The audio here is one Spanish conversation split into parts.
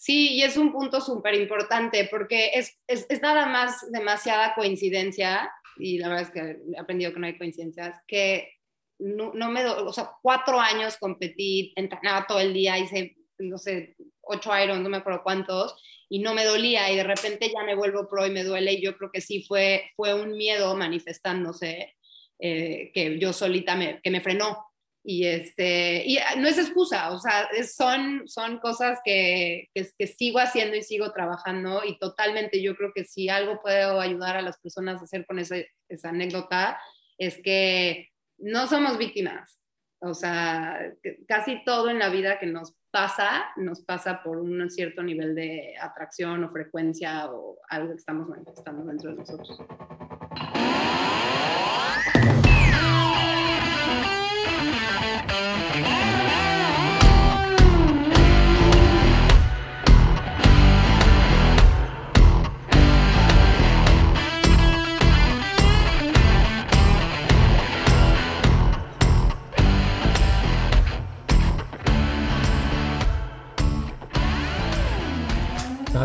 Sí, y es un punto súper importante porque es, es, es, nada más demasiada coincidencia, y la verdad es que he aprendido que no hay coincidencias, que no, no me, o sea, cuatro años competí, entrenaba todo el día, hice, no sé, ocho irons, no me acuerdo cuántos, y no me dolía y de repente ya me vuelvo pro y me duele y yo creo que sí fue, fue un miedo manifestándose eh, que yo solita me, que me frenó. Y, este, y no es excusa, o sea, son, son cosas que, que, sigo haciendo y sigo trabajando y totalmente yo creo que si algo puedo ayudar a las personas a hacer con esa, esa anécdota es que no somos víctimas, o sea, casi todo en la vida que nos pasa, nos pasa por un cierto nivel de atracción o frecuencia o algo que estamos manifestando dentro de nosotros.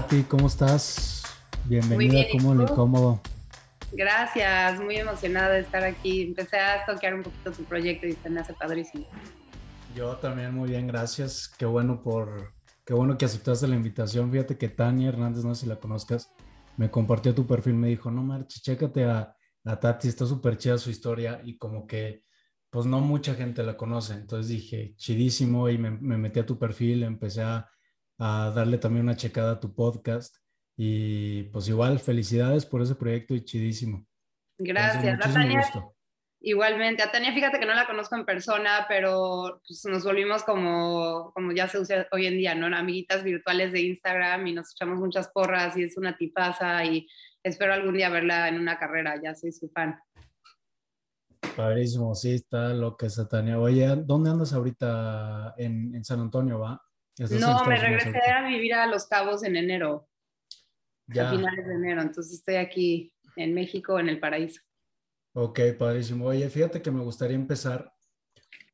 Tati, ¿cómo estás? Bienvenida, ¿cómo le cómodo? Gracias, muy emocionada de estar aquí. Empecé a toquear un poquito tu proyecto y se me hace padrísimo. Yo también muy bien, gracias. Qué bueno por, qué bueno que aceptaste la invitación. Fíjate que Tania Hernández, no sé si la conozcas, me compartió tu perfil, me dijo, no marches, chécate a, a Tati, está súper chida su historia y como que pues no mucha gente la conoce. Entonces dije, chidísimo y me, me metí a tu perfil, empecé a a darle también una checada a tu podcast. Y pues igual, felicidades por ese proyecto y chidísimo. Gracias, Tania. Igualmente, a Tania, fíjate que no la conozco en persona, pero pues, nos volvimos como, como ya se usa hoy en día, ¿no? Amiguitas virtuales de Instagram y nos echamos muchas porras y es una tipaza y espero algún día verla en una carrera, ya soy su fan. Padrísimo, sí, está lo que es Tania. Oye, ¿dónde andas ahorita? En, en San Antonio, ¿va? No, me regresé a vivir a Los Cabos en enero, a finales de enero, entonces estoy aquí en México, en el paraíso. Ok, padrísimo. Oye, fíjate que me gustaría empezar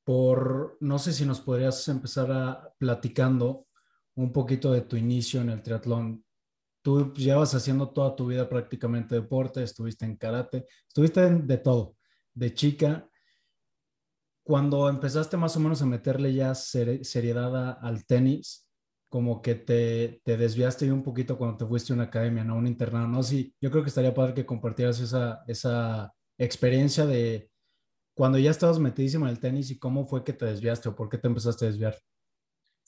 por, no sé si nos podrías empezar a platicando un poquito de tu inicio en el triatlón. Tú llevas haciendo toda tu vida prácticamente deporte, estuviste en karate, estuviste de todo, de chica cuando empezaste más o menos a meterle ya seriedad al tenis, como que te, te, desviaste un poquito cuando te fuiste a una academia, ¿no? Un internado, ¿no? Sí, yo creo que estaría padre que compartieras esa, esa experiencia de cuando ya estabas metidísimo en el tenis y cómo fue que te desviaste o por qué te empezaste a desviar.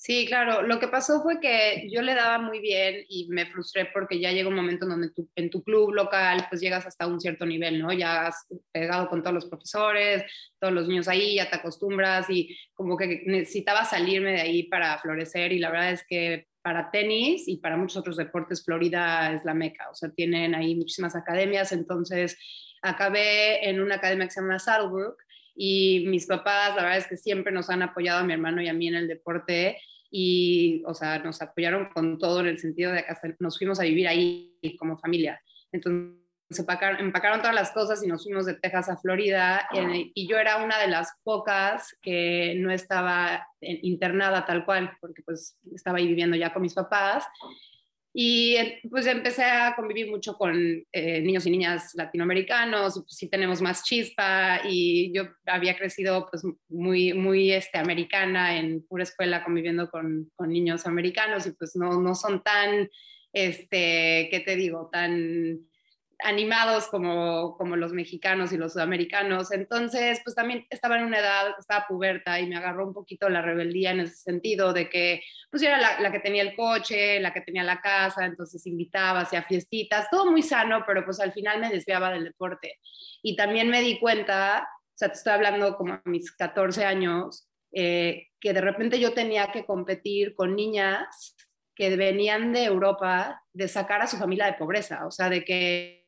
Sí, claro. Lo que pasó fue que yo le daba muy bien y me frustré porque ya llega un momento en donde en tu club local pues llegas hasta un cierto nivel, ¿no? Ya has pegado con todos los profesores, todos los niños ahí, ya te acostumbras y como que necesitaba salirme de ahí para florecer y la verdad es que para tenis y para muchos otros deportes Florida es la meca, o sea, tienen ahí muchísimas academias, entonces acabé en una academia que se llama Saddlebrook y mis papás, la verdad es que siempre nos han apoyado a mi hermano y a mí en el deporte y, o sea, nos apoyaron con todo en el sentido de que nos fuimos a vivir ahí como familia. Entonces, empacaron, empacaron todas las cosas y nos fuimos de Texas a Florida y yo era una de las pocas que no estaba internada tal cual, porque pues estaba ahí viviendo ya con mis papás y pues empecé a convivir mucho con eh, niños y niñas latinoamericanos, pues sí tenemos más chispa y yo había crecido pues muy, muy este, americana en pura escuela conviviendo con, con niños americanos y pues no, no son tan, este, ¿qué te digo? Tan animados como, como los mexicanos y los sudamericanos. Entonces, pues también estaba en una edad, estaba puberta y me agarró un poquito la rebeldía en ese sentido de que pues yo era la, la, que tenía el coche, la que tenía la casa, entonces invitaba, hacía fiestitas, todo muy sano, pero pues al final me desviaba del deporte. Y también me di cuenta, o sea, te estoy hablando como a mis 14 años, eh, que de repente yo tenía que competir con niñas que venían de Europa de sacar a su familia de pobreza, o sea, de que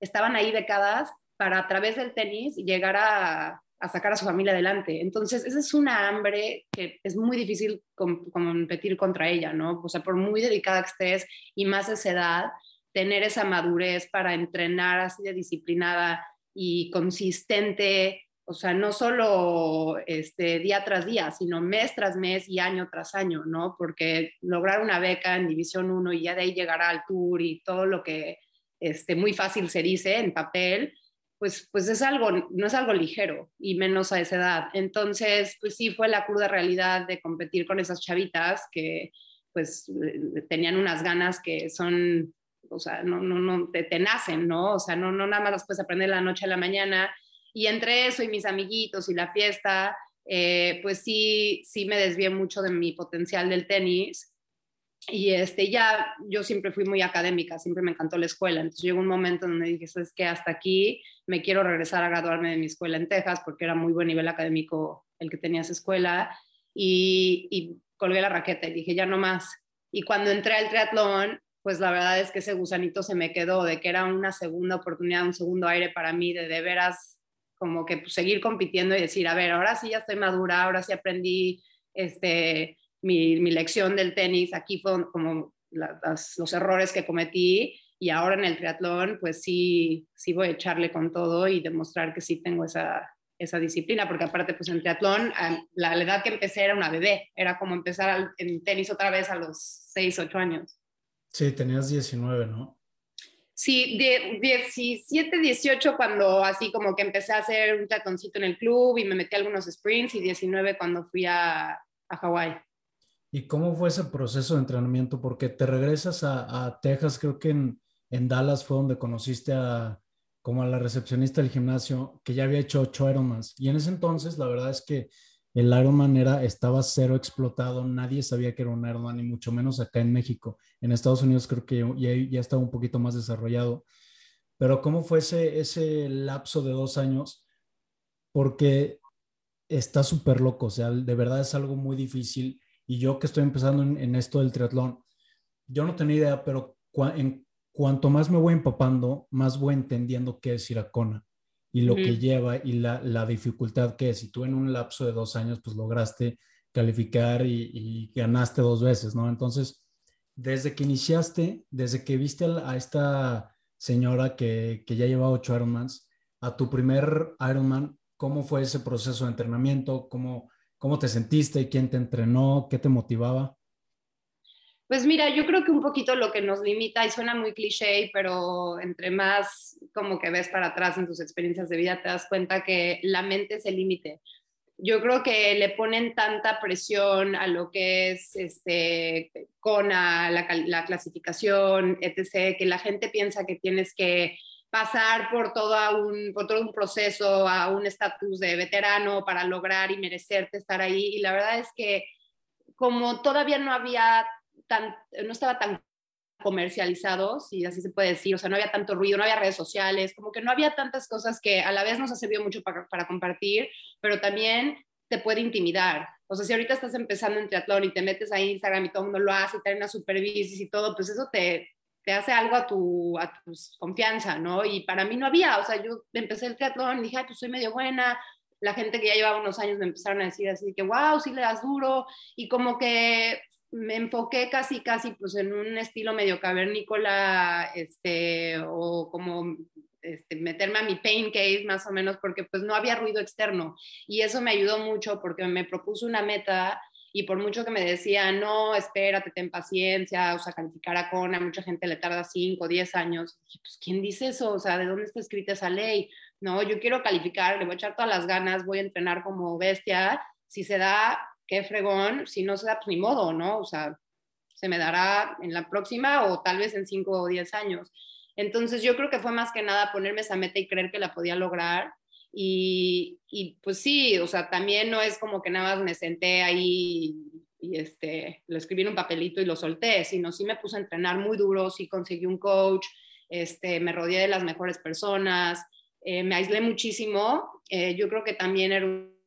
estaban ahí becadas para a través del tenis llegar a, sacar a su familia adelante. Entonces, esa es una hambre que es muy difícil competir contra ella, ¿no? O sea, por muy dedicada que estés y más esa edad, tener esa madurez para entrenar así de disciplinada y consistente o sea, no solo este, día tras día, sino mes tras mes y año tras año, ¿no? Porque lograr una beca en División 1 y ya de ahí llegar al tour y todo lo que este, muy fácil se dice en papel, pues, pues es algo, no es algo ligero y menos a esa edad. Entonces, pues sí fue la cruda realidad de competir con esas chavitas que pues eh, tenían unas ganas que son, o sea, no, no, no, te, te nacen, ¿no? O sea, no, no nada más las puedes aprender la noche a la mañana y entre eso y mis amiguitos y la fiesta, eh, pues sí, sí me desvié mucho de mi potencial del tenis. Y este, ya yo siempre fui muy académica, siempre me encantó la escuela. Entonces llegó un momento donde dije, es que hasta aquí me quiero regresar a graduarme de mi escuela en Texas porque era muy buen nivel académico el que tenía esa escuela. Y, colgué la raqueta y dije, ya no más. Y cuando entré al triatlón, pues la verdad es que ese gusanito se me quedó de que era una segunda oportunidad, un segundo aire para mí de de veras como que pues, seguir compitiendo y decir, a ver, ahora sí ya estoy madura, ahora sí aprendí este, mi, mi lección del tenis, aquí fueron como los errores que cometí y ahora en el triatlón pues sí, sí voy a echarle con todo y demostrar que sí tengo esa, esa disciplina, porque aparte pues en triatlón la, la edad que empecé era una bebé, era como empezar en tenis otra vez a los 6, 8 años. Sí, tenías 19, ¿no? Sí, de 17, 18 cuando así como que empecé a hacer un tatoncito en el club y me metí a algunos sprints y 19 cuando fui a, a Hawái. ¿Y cómo fue ese proceso de entrenamiento? Porque te regresas a, Texas, creo que en, Dallas fue donde conociste a como a la recepcionista del gimnasio que ya había hecho ocho Ironmans. Y en ese entonces la verdad es que el Ironman era, estaba cero explotado, nadie sabía que era un Ironman, ni mucho menos acá en México. En Estados Unidos creo que ya, ya estaba un poquito más desarrollado. Pero ¿cómo fue ese, ese lapso de dos años? Porque está súper loco, o sea, de verdad es algo muy difícil. Y yo que estoy empezando en, esto del triatlón, yo no tenía idea, pero en cuanto más me voy empapando, más voy entendiendo qué es ir a Kona y lo que lleva y la, la, dificultad que es. Si tú en un lapso de dos años, pues lograste calificar y, ganaste dos veces, ¿no? Entonces, desde que iniciaste, desde que viste a, esta señora que, que ya lleva ocho Ironmans, a tu primer Ironman, ¿cómo fue ese proceso de entrenamiento? ¿Cómo, cómo te sentiste? ¿Quién te entrenó? ¿Qué te motivaba? Pues mira, yo creo que un poquito lo que nos limita, y suena muy cliché, pero entre más como que ves para atrás en tus experiencias de vida, te das cuenta que la mente es el límite. Yo creo que le ponen tanta presión a lo que es este, con la, la clasificación, etc., que la gente piensa que tienes que pasar por todo un, por todo un proceso, a un estatus de veterano para lograr y merecerte estar ahí. Y la verdad es que como todavía no había no estaba tan comercializado, si así se puede decir, o sea, no había tanto ruido, no había redes sociales, como que no había tantas cosas que a la vez nos ha servido mucho para, para compartir, pero también te puede intimidar. O sea, si ahorita estás empezando en triatlón y te metes a Instagram y todo el mundo lo hace y te una supervisis y todo, pues eso te, te hace algo a tu, a confianza, ¿no? Y para mí no había, o sea, yo empecé el triatlón y dije, Ay, pues soy medio buena, la gente que ya llevaba unos años me empezaron a decir así que, wow, sí le das duro, y como que me enfoqué casi, casi pues en un estilo medio cavernícola, este, o como este, meterme a mi pain cave más o menos, porque pues no había ruido externo. Y eso me ayudó mucho porque me propuso una meta y por mucho que me decía, no, espérate, ten paciencia, o sea, calificar a CONA, mucha gente le tarda 5, 10 años. Dije, pues, ¿quién dice eso? O sea, ¿de dónde está escrita esa ley? No, yo quiero calificar, le voy a echar todas las ganas, voy a entrenar como bestia. Si se da, qué fregón, si no se da, pues ni modo, ¿no? O sea, se me dará en la próxima o tal vez en cinco o diez años. Entonces yo creo que fue más que nada ponerme esa meta y creer que la podía lograr. Y, y pues sí, o sea, también no es como que nada más me senté ahí y, este, lo escribí en un papelito y lo solté, sino sí me puse a entrenar muy duro, sí conseguí un coach, este, me rodeé de las mejores personas, eh, me aislé muchísimo. Eh, yo creo que también era un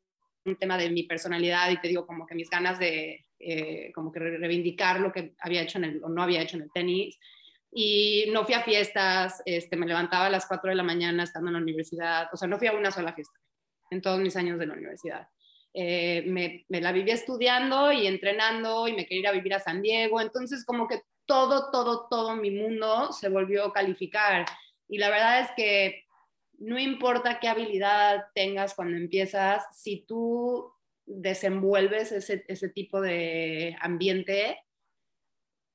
un tema de mi personalidad y te digo como que mis ganas de eh, como que reivindicar lo que había hecho en el, o no había hecho en el tenis. Y no fui a fiestas, este, me levantaba a las 4 de la mañana estando en la universidad, o sea, no fui a una sola fiesta en todos mis años de la universidad. Eh, me, la viví estudiando y entrenando y me quería ir a vivir a San Diego, entonces como que todo, todo, todo mi mundo se volvió a calificar. Y la verdad es que no importa qué habilidad tengas cuando empiezas, si tú desenvuelves ese, ese tipo de ambiente,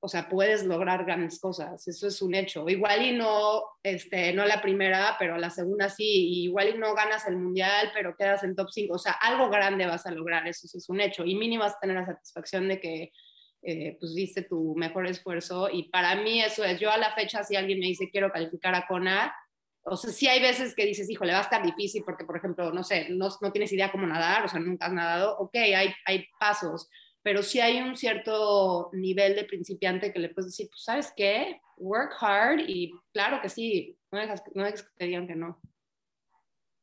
o sea, puedes lograr grandes cosas, eso es un hecho. Igual y no, este, no la primera, pero la segunda sí, igual y no ganas el mundial, pero quedas en top 5, o sea, algo grande vas a lograr, eso es un hecho. Y mínimo vas a tener la satisfacción de que eh, pues diste tu mejor esfuerzo y para mí eso es, yo a la fecha si alguien me dice quiero calificar a CONA, o sea, sí hay veces que dices, híjole, va a estar difícil porque, por ejemplo, no sé, no, no tienes idea cómo nadar, o sea, nunca has nadado, ok, hay, hay pasos, pero sí hay un cierto nivel de principiante que le puedes decir, pues, ¿sabes qué? Work hard y claro que sí, no dejas, no que te digan que no.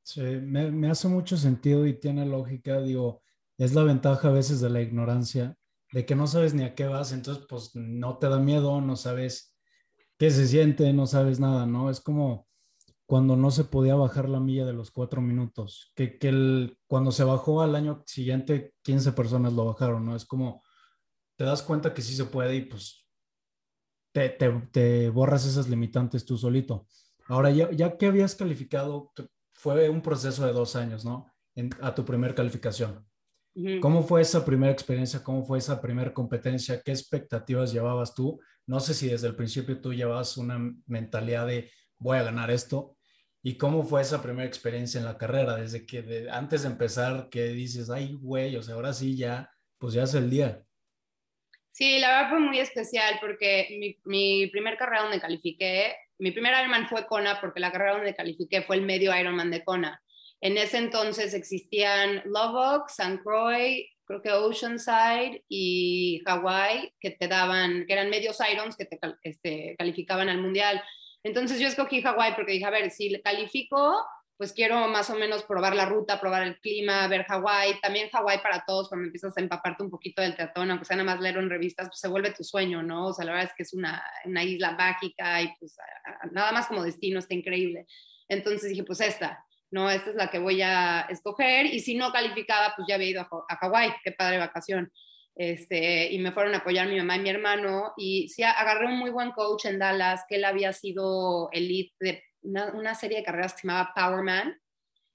Sí, me, me, hace mucho sentido y tiene lógica, digo, es la ventaja a veces de la ignorancia, de que no sabes ni a qué vas, entonces pues no te da miedo, no sabes qué se siente, no sabes nada, ¿no? Es como cuando no se podía bajar la milla de los cuatro minutos, que, que el, cuando se bajó al año siguiente, 15 personas lo bajaron, ¿no? Es como, te das cuenta que sí se puede y pues te, te, te borras esas limitantes tú solito. Ahora, ya, ya que habías calificado, fue un proceso de dos años, ¿no? En, a tu primer calificación. ¿Cómo fue esa primera experiencia? ¿Cómo fue esa primera competencia? ¿Qué expectativas llevabas tú? No sé si desde el principio tú llevabas una mentalidad de voy a ganar esto. ¿Y cómo fue esa primera experiencia en la carrera? Desde que antes de empezar, que dices, ay, güey, o sea, ahora sí ya, pues ya es el día. Sí, la verdad fue muy especial porque mi, mi primer carrera donde califiqué, mi primer Ironman fue Kona porque la carrera donde califiqué fue el medio Ironman de Kona. En ese entonces existían Lubbock, San Croix, creo que Oceanside y Hawaii, que te daban, que eran medios Irons que te este, calificaban al mundial. Entonces yo escogí Hawaii porque dije, a ver, si califico, pues quiero más o menos probar la ruta, probar el clima, ver Hawaii. También Hawaii para todos, cuando empiezas a empaparte un poquito del teatro, aunque sea nada más leer en revistas, pues se vuelve tu sueño, ¿no? O sea, la verdad es que es una, una isla mágica y pues nada más como destino está increíble. Entonces dije, pues esta no, esta es la que voy a escoger, y si no calificaba, pues ya había ido a, Hawái, qué padre vacación. Este, y me fueron a apoyar mi mamá y mi hermano, y sí, agarré un muy buen coach en Dallas, que él había sido elite de una, serie de carreras que se llamaba Powerman,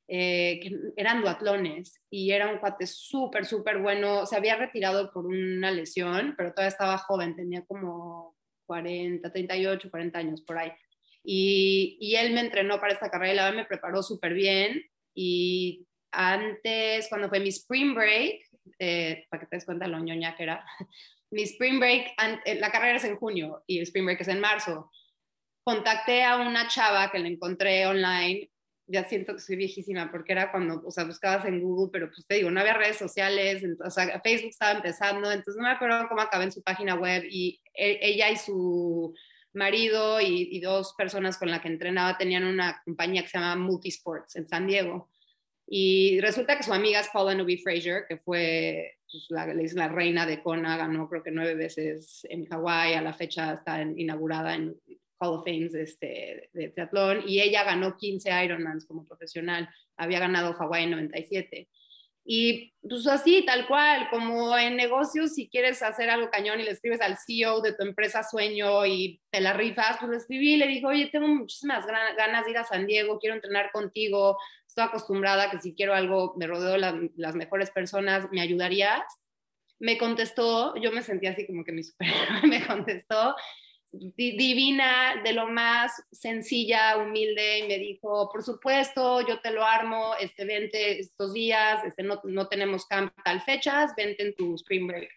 eh, que eran duatlones, y era un cuate súper, súper bueno, se había retirado por una lesión, pero todavía estaba joven, tenía como 40, 38, 40 años por ahí. Y, él me entrenó para esta carrera y la me preparó súper bien. Y antes, cuando fue mi spring break, eh, para que te des cuenta lo ñoña que era, mi spring break, eh, la carrera es en junio y el spring break es en marzo. Contacté a una chava que la encontré online, ya siento que soy viejísima porque era cuando, o sea, buscabas en Google, pero pues te digo, no había redes sociales, o sea, Facebook estaba empezando, entonces no me acuerdo cómo acabé en su página web y e, ella y su marido y, dos personas con las que entrenaba tenían una compañía que se llama Multisports en San Diego. Y resulta que su amiga es Paula Newby Fraser, que fue pues, la, la, reina de Kona, ganó creo que nueve veces en Hawái, a la fecha está inaugurada en Hall of Fame este, de triatlón, y ella ganó 15 Ironmans como profesional, había ganado Hawái en 97. Y pues así, tal cual, como en negocios, si quieres hacer algo cañón y le escribes al CEO de tu empresa sueño y te la rifas, pues le escribí y le digo, oye, tengo muchísimas ganas de ir a San Diego, quiero entrenar contigo, acostumbrada que si quiero algo me rodeo de las mejores personas, ¿me ayudarías? Me contestó, yo me sentí así como que mi superhéroe me contestó, divina, de lo más sencilla, humilde, y me dijo, por supuesto, yo te lo armo, este, vente estos días, este, no, no tenemos camp tal fechas, vente en tu spring break.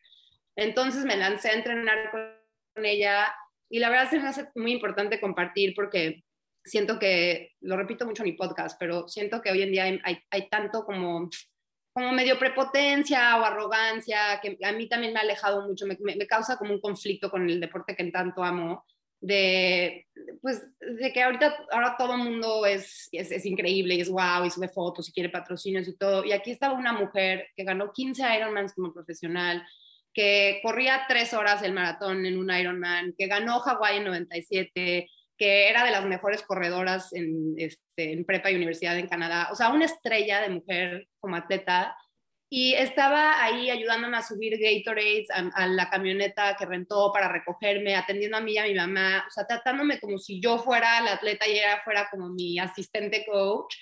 Entonces me lancé a entrenar con ella y la verdad se me hace muy importante compartir porque siento que, lo repito mucho en mi podcast, pero siento que hoy en día hay, hay tanto como como medio prepotencia o arrogancia, que a mí también me ha alejado mucho, me, me, causa como un conflicto con el deporte que tanto amo, de, pues, de que ahorita, ahora todo el mundo es, es, es, increíble y es wow y sube fotos y quiere patrocinios y todo. Y aquí estaba una mujer que ganó 15 Ironmans como profesional, que corría tres horas el maratón en un Ironman, que ganó Hawái en 97, que era de las mejores corredoras en, este, en prepa y universidad en Canadá, o sea, una estrella de mujer como atleta, y estaba ahí ayudándome a subir Gatorades a, a, la camioneta que rentó para recogerme, atendiendo a mí y a mi mamá, o sea, tratándome como si yo fuera la atleta y ella fuera como mi asistente coach.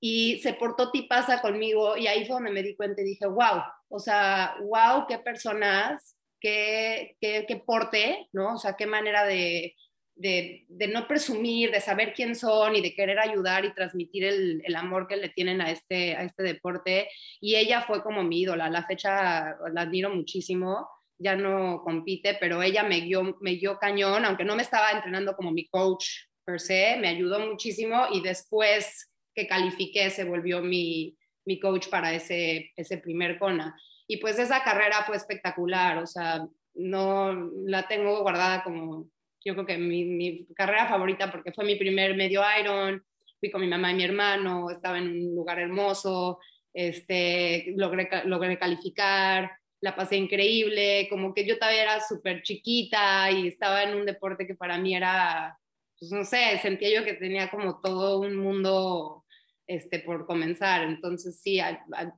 Y se portó tipaza conmigo y ahí fue donde me di cuenta y dije, wow, o sea, wow, qué personas, qué, qué, qué porte, ¿no? O sea, qué manera de, de, no presumir, de saber quién son y de querer ayudar y transmitir el, amor que le tienen a este, a este deporte. Y ella fue como mi ídola. La fecha la admiro muchísimo. Ya no compite, pero ella me guió, me guió cañón, aunque no me estaba entrenando como mi coach per se, me ayudó muchísimo y después que califiqué se volvió mi, mi coach para ese, ese primer CONA. Y pues esa carrera fue espectacular, o sea, no la tengo guardada como yo creo que mi, mi, carrera favorita porque fue mi primer medio Iron, fui con mi mamá y mi hermano, estaba en un lugar hermoso, este, logré, logré calificar, la pasé increíble, como que yo todavía era súper chiquita y estaba en un deporte que para mí era, pues no sé, sentía yo que tenía como todo un mundo este, por comenzar. Entonces, sí,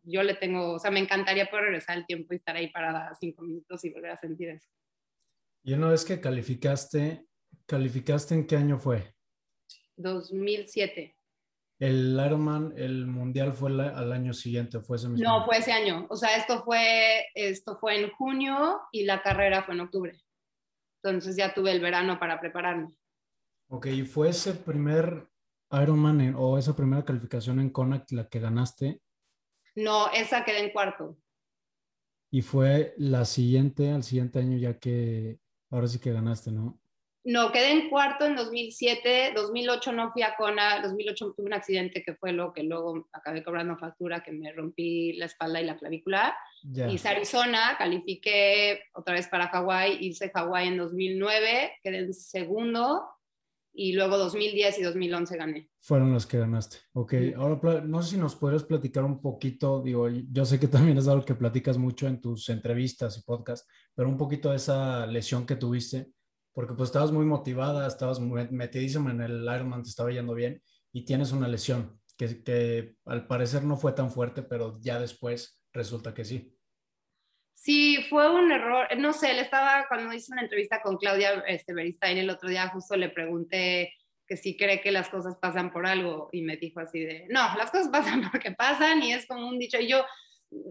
yo le tengo, o sea, me encantaría poder regresar el tiempo y estar ahí parada cinco minutos y volver a sentir eso. Y una vez que calificaste, ¿calificaste en qué año fue? 2007. El Ironman, el mundial fue al año siguiente, fue ese mismo. No, fue ese año. O sea, esto fue, esto fue en junio y la carrera fue en octubre. Entonces ya tuve el verano para prepararme. Ok, ¿y fue ese primer Ironman o esa primera calificación en Connacht la que ganaste? No, esa quedé en cuarto. Y fue la siguiente, al siguiente año ya que Ahora sí que ganaste, ¿no? No, quedé en cuarto en 2007, 2008 no fui a Kona, 2008 tuve un accidente que fue lo que luego acabé cobrando factura, que me rompí la espalda y la clavícula. Hice Arizona, califiqué otra vez para Hawái, hice Hawái en 2009, quedé en segundo y luego 2010 y 2011 gané. Fueron los que ganaste. Ok, ahora no sé si nos podrías platicar un poquito, digo, yo sé que también es algo que platicas mucho en tus entrevistas y podcasts, pero un poquito de esa lesión que tuviste, porque pues estabas muy motivada, estabas metidísima en el Ironman, te estaba yendo bien y tienes una lesión que, que al parecer no fue tan fuerte, pero ya después resulta que sí. Sí, fue un error. No sé, él estaba, cuando hice una entrevista con Claudia este, Beristain el otro día, justo le pregunté que si cree que las cosas pasan por algo y me dijo así de, no, las cosas pasan porque pasan y es como un dicho. Y yo,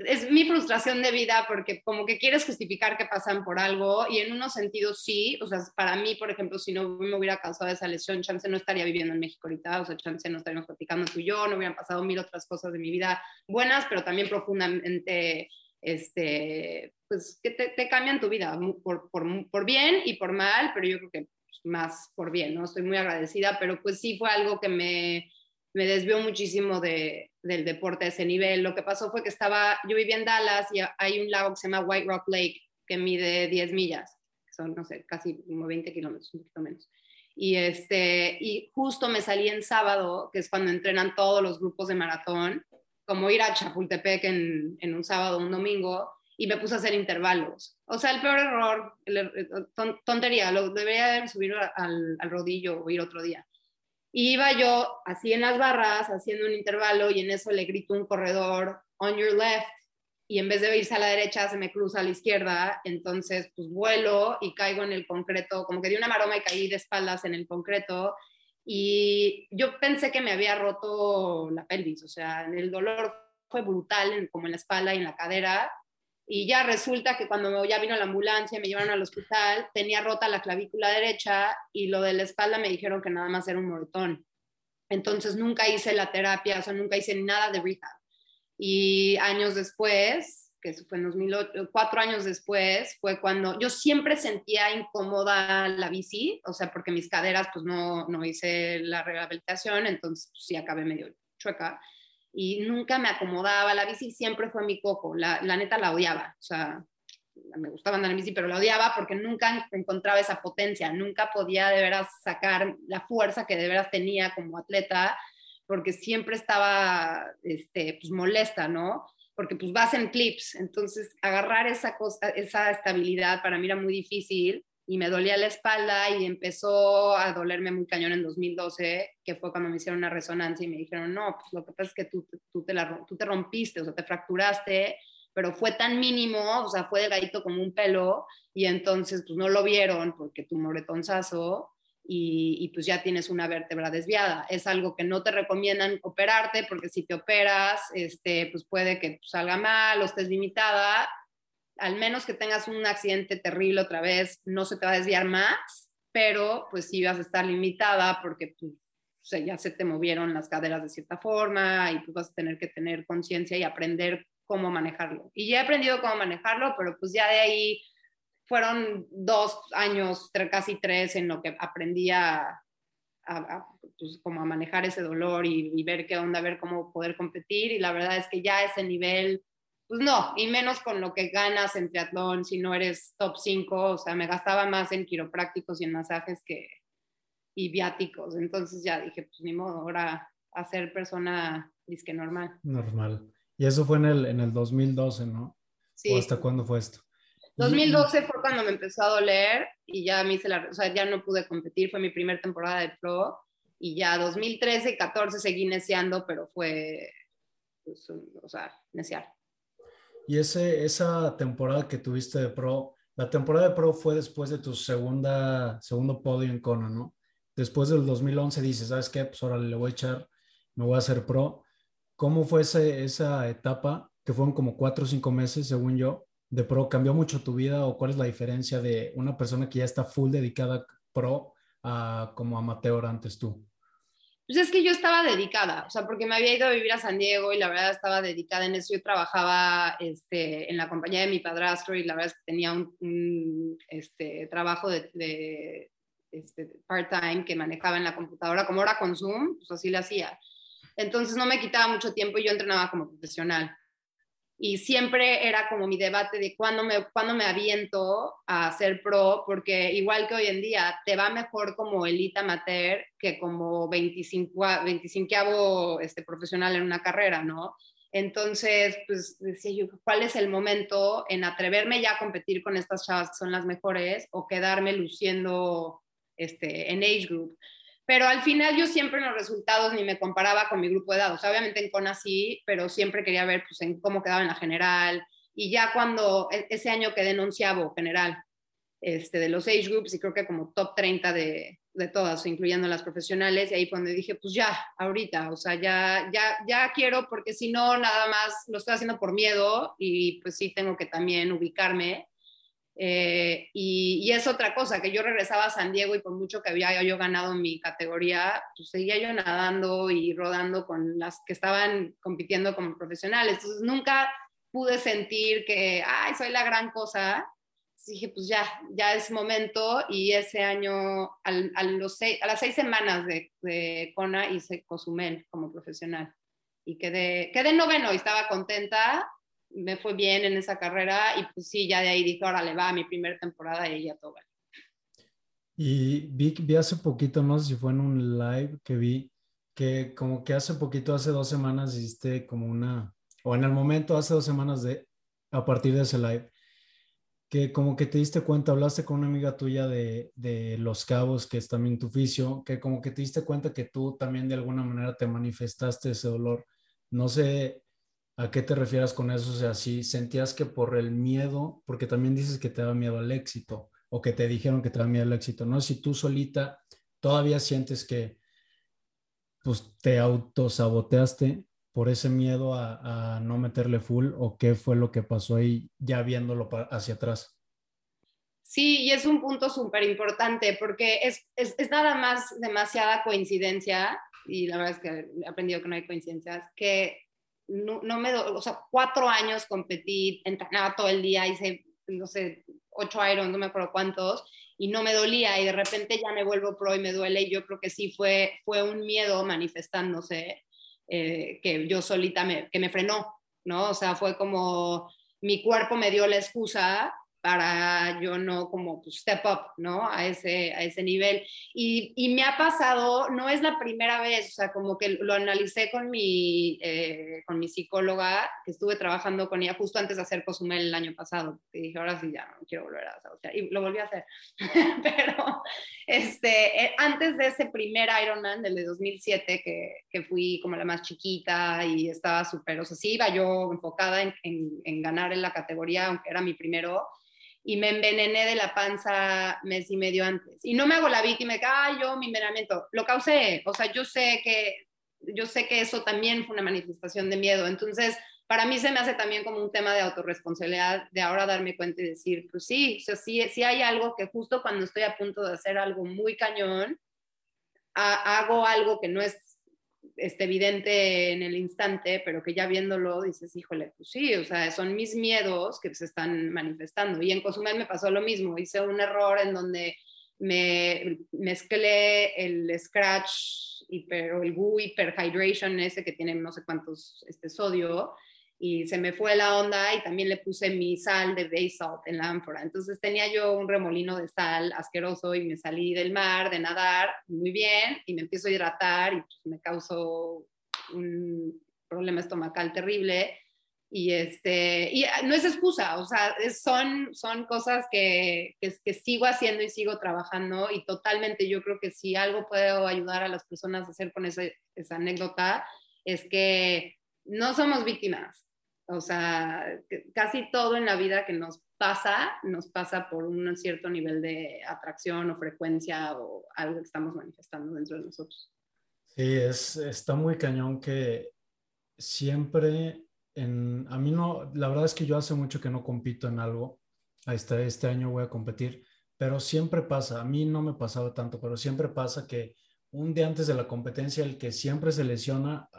es mi frustración de vida porque como que quieres justificar que pasan por algo y en unos sentidos sí, o sea, para mí, por ejemplo, si no me hubiera causado esa lesión, chance no estaría viviendo en México ahorita, o sea, chance no estaríamos platicando tú y yo, no hubieran pasado mil otras cosas de mi vida buenas, pero también profundamente este, pues que te, cambian tu vida por, por, por, bien y por mal, pero yo creo que más por bien, ¿no? Estoy muy agradecida, pero pues sí fue algo que me, me desvió muchísimo de, del deporte a ese nivel. Lo que pasó fue que estaba, yo vivía en Dallas y hay un lago que se llama White Rock Lake que mide 10 millas, que son, no sé, casi como 20 kilómetros, un poquito menos. Y, este, y justo me salí en sábado, que es cuando entrenan todos los grupos de maratón, como ir a Chapultepec en, un sábado o un domingo y me puse a hacer intervalos. O sea, el peor error, er, tontería, lo debería haber al, rodillo o ir otro día. Y iba yo así en las barras haciendo un intervalo y en eso le grito un corredor, on your left, y en vez de irse a la derecha se me cruza a la izquierda, entonces pues vuelo y caigo en el concreto, como que di una maroma y caí de espaldas en el concreto y yo pensé que me había roto la pelvis, o sea, el dolor fue brutal, como en la espalda y en la cadera. Y ya resulta que cuando ya vino la ambulancia me llevaron al hospital, tenía rota la clavícula derecha y lo de la espalda me dijeron que nada más era un moretón. Entonces nunca hice la terapia, o sea, nunca hice nada de rehab. Y años después, que fue en 2008, cuatro años después, fue cuando yo siempre sentía incómoda la bici, o sea, porque mis caderas, pues no, no hice la rehabilitación, entonces pues, sí acabé medio chueca. Y nunca me acomodaba la bici, siempre fue mi coco. La, la neta la odiaba, o sea, me gustaba andar en bici, pero la odiaba porque nunca encontraba esa potencia, nunca podía de veras sacar la fuerza que de veras tenía como atleta, porque siempre estaba este, pues, molesta, ¿no? Porque pues vas en clips, entonces agarrar esa, cosa, esa estabilidad para mí era muy difícil y me dolía la espalda y empezó a dolerme muy cañón en 2012, que fue cuando me hicieron una resonancia y me dijeron, no, pues lo que pasa es que tú, tú, te, la, tú te rompiste, o sea, te fracturaste pero fue tan mínimo, o sea, fue delgadito como un pelo, y entonces pues no lo vieron porque tu moretonzazo, y, y, pues ya tienes una vértebra desviada. Es algo que no te recomiendan operarte porque si te operas, este, pues puede que salga mal o estés limitada. Al menos que tengas un accidente terrible otra vez, no se te va a desviar más, pero pues sí vas a estar limitada porque pues, ya se te movieron las caderas de cierta forma y tú vas a tener que tener conciencia y aprender cómo manejarlo. Y ya he aprendido cómo manejarlo, pero pues ya de ahí fueron dos años, casi tres, en lo que aprendí a, pues, como a manejar ese dolor y, y, ver qué onda, ver cómo poder competir. Y la verdad es que ya ese nivel, pues no, y menos con lo que ganas en triatlón si no eres top 5, o sea, me gastaba más en quiroprácticos y en masajes que y viáticos. Entonces ya dije, pues ni modo, ahora a ser persona disque normal. Normal. Y eso fue en el, en el 2012, ¿no? Sí. ¿O hasta cuándo fue esto? 2012 fue cuando me empezó a doler y ya me hice la, o sea, ya no pude competir, fue mi primera temporada de pro y ya 2013 y 14 seguí neceando, pero fue, pues, o sea, necear. Y ese, esa temporada que tuviste de pro, la temporada de pro fue después de tu segunda, segundo podio en Kona, ¿no? Después del 2011 dices, ¿sabes qué? Pues ahora le voy a echar, me voy a hacer pro. ¿Cómo fue ese, esa etapa? Que fueron como cuatro o cinco meses, según yo, de pro cambió mucho tu vida o cuál es la diferencia de una persona que ya está full dedicada pro a como amateur antes tú? Pues es que yo estaba dedicada, o sea, porque me había ido a vivir a San Diego y la verdad estaba dedicada en eso. Yo trabajaba este, en la compañía de mi padrastro y la verdad es que tenía un, este, trabajo de, este, part-time que manejaba en la computadora, como ahora con Zoom, pues así lo hacía. Entonces no me quitaba mucho tiempo y yo entrenaba como profesional y siempre era como mi debate de cuándo me, cuándo me aviento a ser pro, porque igual que hoy en día, te va mejor como elite amateur que como 25, 25 este, profesional en una carrera, ¿no? Entonces, pues decía yo, ¿cuál es el momento en atreverme ya a competir con estas chavas que son las mejores o quedarme luciendo este, en age group? Pero al final yo siempre en los resultados ni me comparaba con mi grupo de edad. O sea, obviamente en CONA sí, pero siempre quería ver pues, en cómo quedaba en la general. Y ya cuando e, ese año quedé en general este, de los age groups y creo que como top 30 de, de todas, incluyendo las profesionales, y ahí fue donde dije, pues ya, ahorita, o sea, ya, ya, ya quiero, porque si no, nada más lo estoy haciendo por miedo y pues sí tengo que también ubicarme eh, y, es otra cosa, que yo regresaba a San Diego y por mucho que había yo ganado mi categoría, pues seguía yo nadando y rodando con las que estaban compitiendo como profesionales. Entonces nunca pude sentir que, ay, soy la gran cosa. dije, pues ya, ya es momento. Y ese año, a las seis semanas de, de Kona, hice Cozumel como profesional. Y quedé, quedé noveno y estaba contenta me fue bien en esa carrera y pues sí, ya de ahí dije, ahora le va a mi primera temporada y ya todo vale. Y vi, vi hace poquito, no sé si fue en un live que vi, que como que hace poquito, hace dos semanas hiciste como una, o en el momento, hace dos semanas de, a partir de ese live, que como que te diste cuenta, hablaste con una amiga tuya de, de Los Cabos, que es también tu oficio, que como que te diste cuenta que tú también de alguna manera te manifestaste ese dolor. No sé, ¿A qué te refieres con eso? O sea, si sentías que por el miedo, porque también dices que te da miedo al éxito o que te dijeron que te da miedo al éxito, ¿no? Si tú solita todavía sientes que pues te autosaboteaste por ese miedo a, no meterle full o qué fue lo que pasó ahí ya viéndolo hacia atrás. Sí, y es un punto súper importante porque es, es, es, nada más demasiada coincidencia, y la verdad es que he aprendido que no hay coincidencias, que no, no me, o sea, cuatro años competí, entrenaba todo el día, hice, no sé, ocho irons, no me acuerdo cuántos, y no me dolía, y de repente ya me vuelvo pro y me duele, y yo creo que sí fue, fue un miedo manifestándose, eh, que yo solita me, que me frenó, ¿no? O sea, fue como mi cuerpo me dio la excusa para yo no como pues, step up, ¿no? A ese, a ese nivel. Y, y, me ha pasado, no es la primera vez, o sea, como que lo analicé con mi, eh, con mi psicóloga, que estuve trabajando con ella justo antes de hacer Cozumel el año pasado, y dije, ahora sí ya no quiero volver a hacer, y lo volví a hacer. Pero este, eh, antes de ese primer Ironman, del de 2007, que, que fui como la más chiquita y estaba súper, o sea, sí iba yo enfocada en, en, en ganar en la categoría, aunque era mi primero, y me envenené de la panza mes y medio antes. Y no me hago la víctima de que, ah, yo mi envenenamiento, lo causé. O sea, yo sé que, yo sé que eso también fue una manifestación de miedo. Entonces, para mí se me hace también como un tema de autorresponsabilidad, de ahora darme cuenta y decir, pues sí, o sea, sí, sí hay algo que justo cuando estoy a punto de hacer algo muy cañón, hago algo que no es este, evidente en el instante, pero que ya viéndolo dices, híjole, pues sí, o sea, son mis miedos que se están manifestando. Y en Cozumel me pasó lo mismo, hice un error en donde me mezclé el scratch hiper, o el GU hyperhydration ese que tiene no sé cuántos este, sodio y se me fue la onda y también le puse mi sal de bay salt en la ánfora. Entonces tenía yo un remolino de sal asqueroso y me salí del mar de nadar muy bien y me empiezo a hidratar y pues me causó un problema estomacal terrible. Y, este, y no es excusa, o sea, son, son cosas que, que, sigo haciendo y sigo trabajando y totalmente yo creo que si algo puedo ayudar a las personas a hacer con esa anécdota es que no somos víctimas, o sea, casi todo en la vida que nos pasa, nos pasa por un cierto nivel de atracción o frecuencia o algo que estamos manifestando dentro de nosotros. Sí, es, está muy cañón que siempre, en, a mí no, la verdad es que yo hace mucho que no compito en algo, este, este año voy a competir, pero siempre pasa, a mí no me pasaba tanto, pero siempre pasa que un día antes de la competencia el que siempre se lesiona,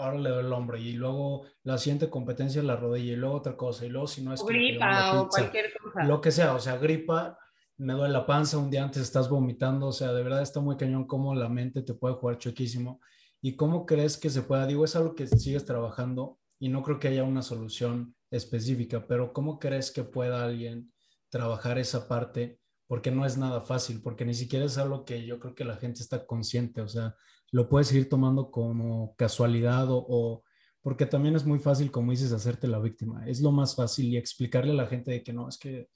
ahora le doy el hombro y luego la siguiente competencia la rodilla y luego otra cosa y luego si no es... gripa o cualquier cosa. Lo que sea, o sea, gripa, me duele la panza, un día antes estás vomitando, o sea, de verdad está muy cañón cómo la mente te puede jugar choquísimo y cómo crees que se pueda, digo, es algo que sigues trabajando y no creo que haya una solución específica, pero ¿cómo crees que pueda alguien trabajar esa parte? Porque no es nada fácil, porque ni siquiera es algo que yo creo que la gente está consciente, o sea, lo puedes ir tomando como casualidad o, porque también es muy fácil, como dices, hacerte la víctima. Es lo más fácil y explicarle a la gente de que no, es que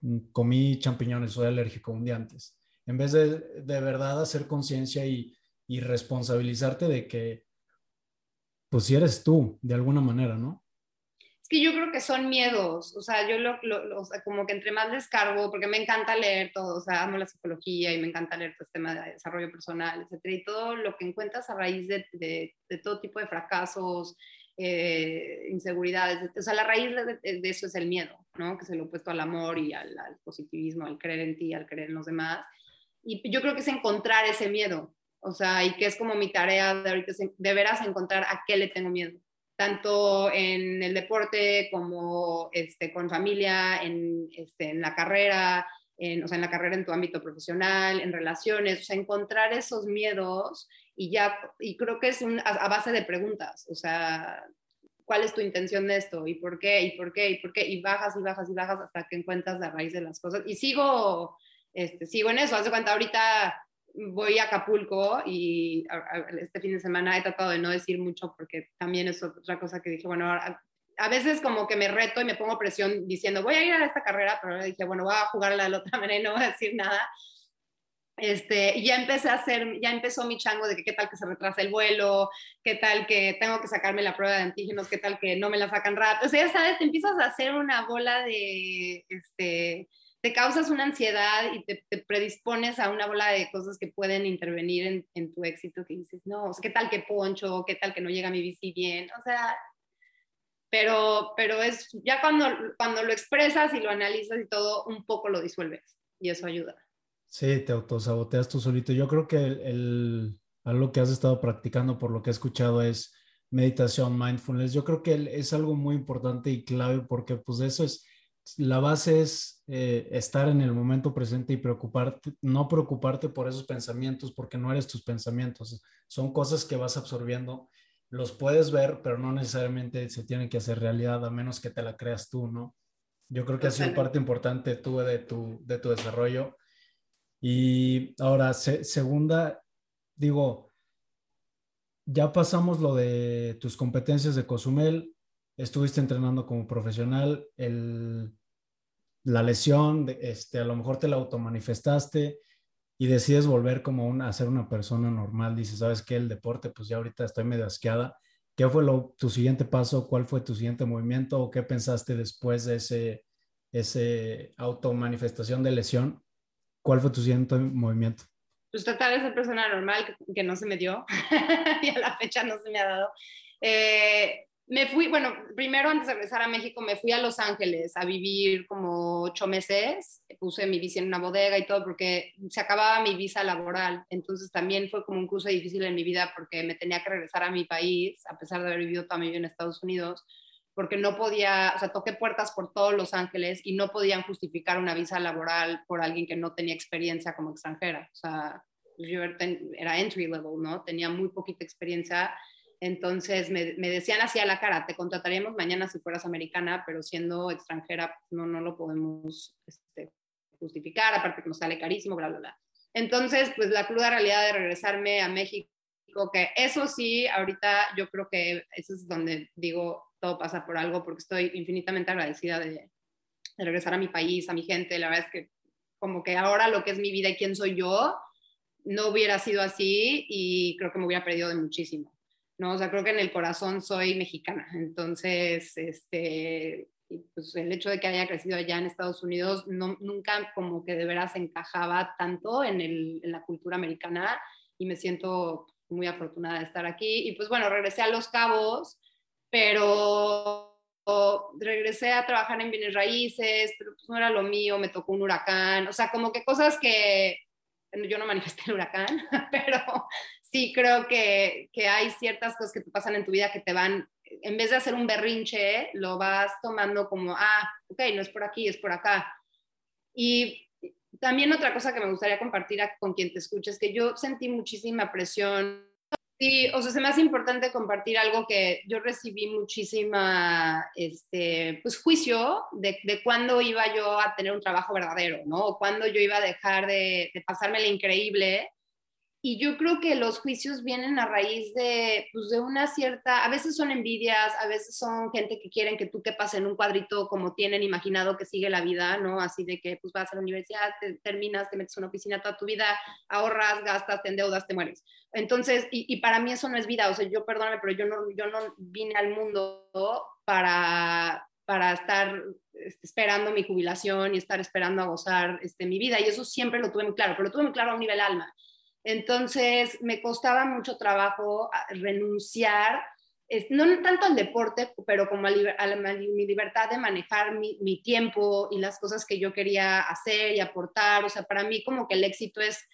mm, comí champiñones, soy alérgico un día antes. En vez de de verdad hacer conciencia y, y responsabilizarte de que, pues si eres tú, de alguna manera, ¿no? Que yo creo que son miedos, o sea, yo lo, o sea, como que entre más descargo, porque me encanta leer todo, o sea, amo la psicología y me encanta leer todo este tema de desarrollo personal, etcétera, y todo lo que encuentras a raíz de, de, todo tipo de fracasos, eh, inseguridades, o sea, la raíz de, de, eso es el miedo, ¿no? Que es el opuesto al amor y al, al positivismo, al creer en ti, al creer en los demás. Y yo creo que es encontrar ese miedo, o sea, y que es como mi tarea de ahorita, de veras encontrar a qué le tengo miedo tanto en el deporte como este, con familia, en, este, en la carrera, en, o sea, en la carrera en tu ámbito profesional, en relaciones, o sea, encontrar esos miedos y ya, y creo que es a, base de preguntas, o sea, ¿cuál es tu intención de esto? ¿Y por qué? ¿Y por qué? ¿Y por qué? Y bajas y bajas y bajas hasta que encuentras la raíz de las cosas. Y sigo, este, sigo en eso, haz de cuenta, ahorita voy a Acapulco y este fin de semana he tratado de no decir mucho porque también es otra cosa que dije, bueno, a, veces como que me reto y me pongo presión diciendo, voy a ir a esta carrera, pero dije, bueno, voy a jugarla de la otra manera y no voy a decir nada. Este, ya empecé a hacer, ya empezó mi chango de que qué tal que se retrasa el vuelo, qué tal que tengo que sacarme la prueba de antígenos, qué tal que no me la sacan rápido. O sea, ya sabes, te empiezas a hacer una bola de, este, te causas una ansiedad y te, predispones a una bola de cosas que pueden intervenir en, tu éxito, que dices, no, ¿qué tal que poncho? ¿Qué tal que no llega mi bici bien? O sea, pero, pero es ya cuando, cuando lo expresas y lo analizas y todo, un poco lo disuelves y eso ayuda. Sí, te autosaboteas tú solito. Yo creo que el, algo que has estado practicando, por lo que he escuchado, es meditación, mindfulness. Yo creo que es algo muy importante y clave porque pues eso es la base es eh, estar en el momento presente y preocuparte, no preocuparte por esos pensamientos porque no eres tus pensamientos, son cosas que vas absorbiendo, los puedes ver, pero no necesariamente se tienen que hacer realidad a menos que te la creas tú, ¿no? Yo creo que ha sido parte importante tú de tu, de tu desarrollo. Y ahora, segunda, digo, ya pasamos lo de tus competencias de Cozumel, estuviste entrenando como profesional, el, la lesión, este, a lo mejor te la automanifestaste y decides volver como un, a ser una persona normal, dices, ¿sabes qué? El deporte, pues ya ahorita estoy medio asqueada. ¿Qué fue lo, tu siguiente paso? ¿Cuál fue tu siguiente movimiento? ¿O qué pensaste después de ese, ese automanifestación de lesión? ¿Cuál fue tu siguiente movimiento? Pues tratar de ser persona normal, que, no se me dio y a la fecha no se me ha dado. Eh, me fui, bueno, primero antes de regresar a México me fui a Los Ángeles a vivir como ocho meses, puse mi visa en una bodega y todo porque se acababa mi visa laboral, entonces también fue como un curso difícil en mi vida porque me tenía que regresar a mi país, a pesar de haber vivido toda mi vida en Estados Unidos, porque no podía, o sea, toqué puertas por todos Los Ángeles y no podían justificar una visa laboral por alguien que no tenía experiencia como extranjera, o sea, yo era entry level, ¿no? Tenía muy poquita experiencia entonces me, decían así a la cara, te contrataríamos mañana si fueras americana, pero siendo extranjera pues, no, no lo podemos este, justificar, aparte que nos sale carísimo, bla, bla, bla. Entonces, pues la cruda realidad de regresarme a México, que eso sí, ahorita yo creo que eso es donde digo, todo pasa por algo, porque estoy infinitamente agradecida de, de regresar a mi país, a mi gente. La verdad es que como que ahora lo que es mi vida y quién soy yo, no hubiera sido así y creo que me hubiera perdido de muchísimo. ¿No? O sea, creo que en el corazón soy mexicana. Entonces, este, pues el hecho de que haya crecido allá en Estados Unidos no, nunca como que de veras encajaba tanto en, el, en la cultura americana y me siento muy afortunada de estar aquí. Y pues bueno, regresé a Los Cabos, pero regresé a trabajar en bienes raíces, pero pues no era lo mío, me tocó un huracán, o sea, como que cosas que yo no manifesté el huracán, pero sí creo que, que, hay ciertas cosas que te pasan en tu vida que te van, en vez de hacer un berrinche, lo vas tomando como, ah, ok, no es por aquí, es por acá. Y también otra cosa que me gustaría compartir con quien te escuche es que yo sentí muchísima presión. Sí, o sea, se me importante compartir algo que yo recibí muchísima, este, pues, juicio de, de cuándo iba yo a tener un trabajo verdadero, ¿no? O cuándo yo iba a dejar de, de pasarme la increíble y yo creo que los juicios vienen a raíz de, pues de una cierta, a veces son envidias, a veces son gente que quieren que tú pases en un cuadrito como tienen imaginado que sigue la vida, ¿no? Así de que pues vas a la universidad, te, terminas, te metes en una oficina toda tu vida, ahorras, gastas, te endeudas, te mueres. Entonces, y, y para mí eso no es vida, o sea, yo perdóname, pero yo no, yo no vine al mundo para, para estar este, esperando mi jubilación y estar esperando a gozar este, mi vida. Y eso siempre lo tuve muy claro, pero lo tuve muy claro a un nivel alma. Entonces me costaba mucho trabajo ah, renunciar, no tanto al deporte, pero como a, mi libertad de manejar mi, mi, tiempo y las cosas que yo quería hacer y aportar. O sea, para mí como que el éxito es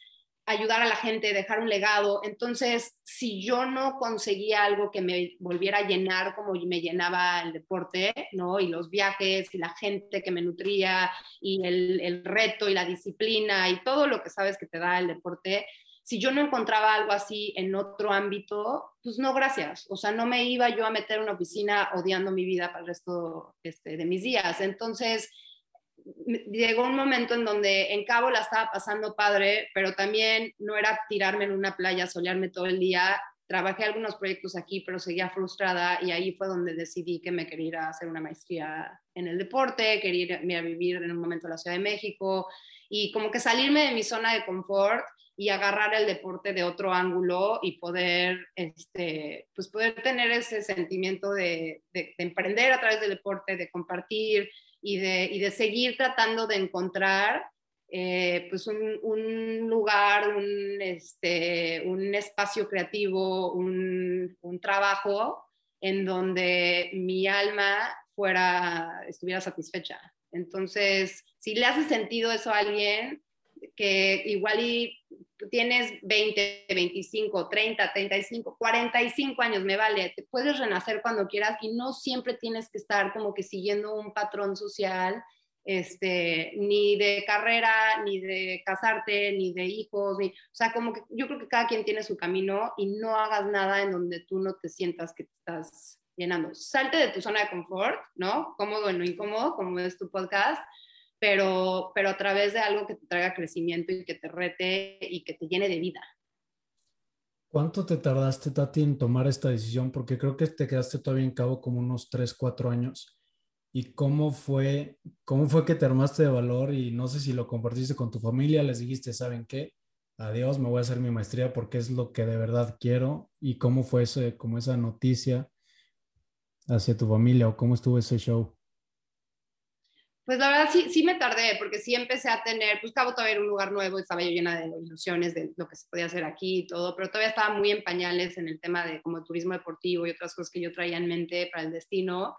ayudar a la gente, dejar un legado. Entonces, si yo no conseguía algo que me volviera a llenar como me llenaba el deporte, ¿no? Y los viajes y la gente que me nutría y el, el reto y la disciplina y todo lo que sabes que te da el deporte, si yo no encontraba algo así en otro ámbito, pues no, gracias. O sea, no me iba yo a meter en una oficina odiando mi vida para el resto este, de mis días. Entonces, llegó un momento en donde en Cabo la estaba pasando padre, pero también no era tirarme en una playa, solearme todo el día. Trabajé algunos proyectos aquí, pero seguía frustrada y ahí fue donde decidí que me quería ir a hacer una maestría en el deporte, quería irme a vivir en un momento a la Ciudad de México y como que salirme de mi zona de confort y agarrar el deporte de otro ángulo y poder, este, pues poder tener ese sentimiento de, de, emprender a través del deporte, de compartir y de, y de seguir tratando de encontrar eh, pues un, lugar, un, este, un espacio creativo, un, un, trabajo en donde mi alma fuera, estuviera satisfecha. Entonces, si le hace sentido eso a alguien, que igual y tienes 20, 25, 30, 35, 45 años, me vale, te puedes renacer cuando quieras y no siempre tienes que estar como que siguiendo un patrón social, este, ni de carrera, ni de casarte, ni de hijos, ni, o sea, como que yo creo que cada quien tiene su camino y no hagas nada en donde tú no te sientas que estás llenando. Salte de tu zona de confort, ¿no? Cómodo en lo incómodo, como es tu podcast, pero, pero a través de algo que te traiga crecimiento y que te rete y que te llene de vida. ¿Cuánto te tardaste, Tati, en tomar esta decisión? Porque creo que te quedaste todavía en cabo como unos 3, 4 años. ¿Y cómo fue, cómo fue que te armaste de valor? Y no sé si lo compartiste con tu familia, les dijiste, ¿saben qué? Adiós, me voy a hacer mi maestría porque es lo que de verdad quiero. ¿Y cómo fue ese, como esa noticia hacia tu familia o cómo estuvo ese show? Pues la verdad sí, sí me tardé, porque sí empecé a tener, pues todavía un lugar nuevo, estaba yo llena de ilusiones de lo que se podía hacer aquí y todo, pero todavía estaba muy en pañales en el tema de como turismo deportivo y otras cosas que yo traía en mente para el destino.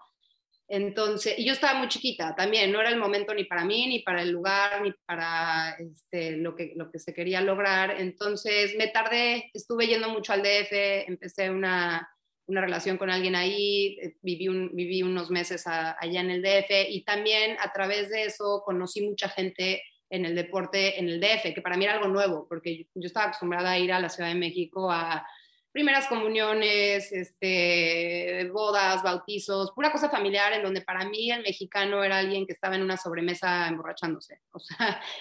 Entonces, y yo estaba muy chiquita también, no era el momento ni para mí, ni para el lugar, ni para este, lo, que, lo que se quería lograr. Entonces, me tardé, estuve yendo mucho al DF, empecé una, una relación con alguien ahí, eh, viví, viví unos meses allá en el DF y también a través de eso conocí mucha gente en el deporte en el DF, que para mí era algo nuevo, porque yo, estaba acostumbrada a ir a la Ciudad de México a primeras comuniones, este, bodas, bautizos, pura cosa familiar, en donde para mí el mexicano era alguien que estaba en una sobremesa emborrachándose,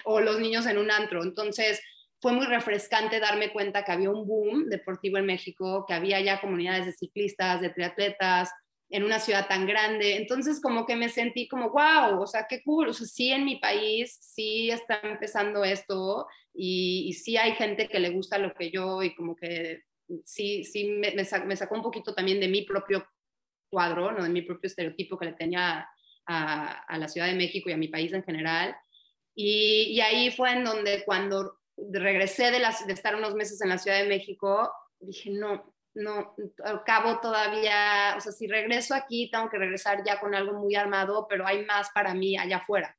o los niños en un antro. Entonces, fue muy refrescante darme cuenta que había un boom deportivo en México, que había ya comunidades de ciclistas, de triatletas, en una ciudad tan grande. Entonces, como que me sentí como, wow, o sea, qué cool. O sea, sí en mi país, sí está empezando esto y, sí hay gente que le gusta lo que yo y como que sí, sí me, sacó un poquito también de mi propio cuadro, ¿no? de mi propio estereotipo que le tenía a, la Ciudad de México y a mi país en general. Y, y ahí fue en donde cuando regresé de, las, de estar unos meses en la Ciudad de México, dije, no, no, al cabo todavía, o sea, si regreso aquí, tengo que regresar ya con algo muy armado, pero hay más para mí allá afuera.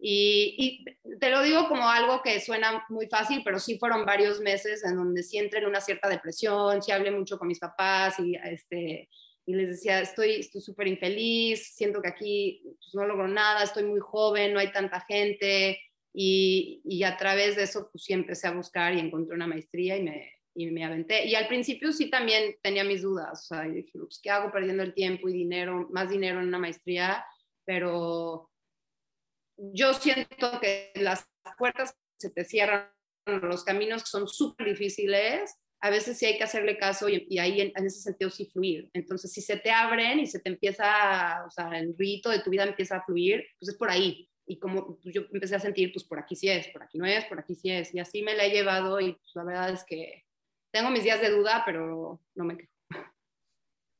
Y, te lo digo como algo que suena muy fácil, pero sí fueron varios meses en donde sí entré en una cierta depresión, sí hablé mucho con mis papás y, este, y les decía, estoy súper infeliz, siento que aquí pues, no logro nada, estoy muy joven, no hay tanta gente, y, a través de eso pues sí empecé a buscar y encontré una maestría y me, y me aventé. Y al principio sí también tenía mis dudas, o sea, dije, pues, ¿qué hago perdiendo el tiempo y dinero, más dinero en una maestría? Pero yo siento que las puertas se te cierran, los caminos son súper difíciles, a veces sí hay que hacerle caso y, ahí en, ese sentido sí fluir. Entonces, si se te abren y se te empieza, o sea, el rito de tu vida empieza a fluir, pues es por ahí y como yo empecé a sentir, pues por aquí sí es, por aquí no es, por aquí sí es, y así me la he llevado y pues, la verdad es que tengo mis días de duda, pero no me quejo.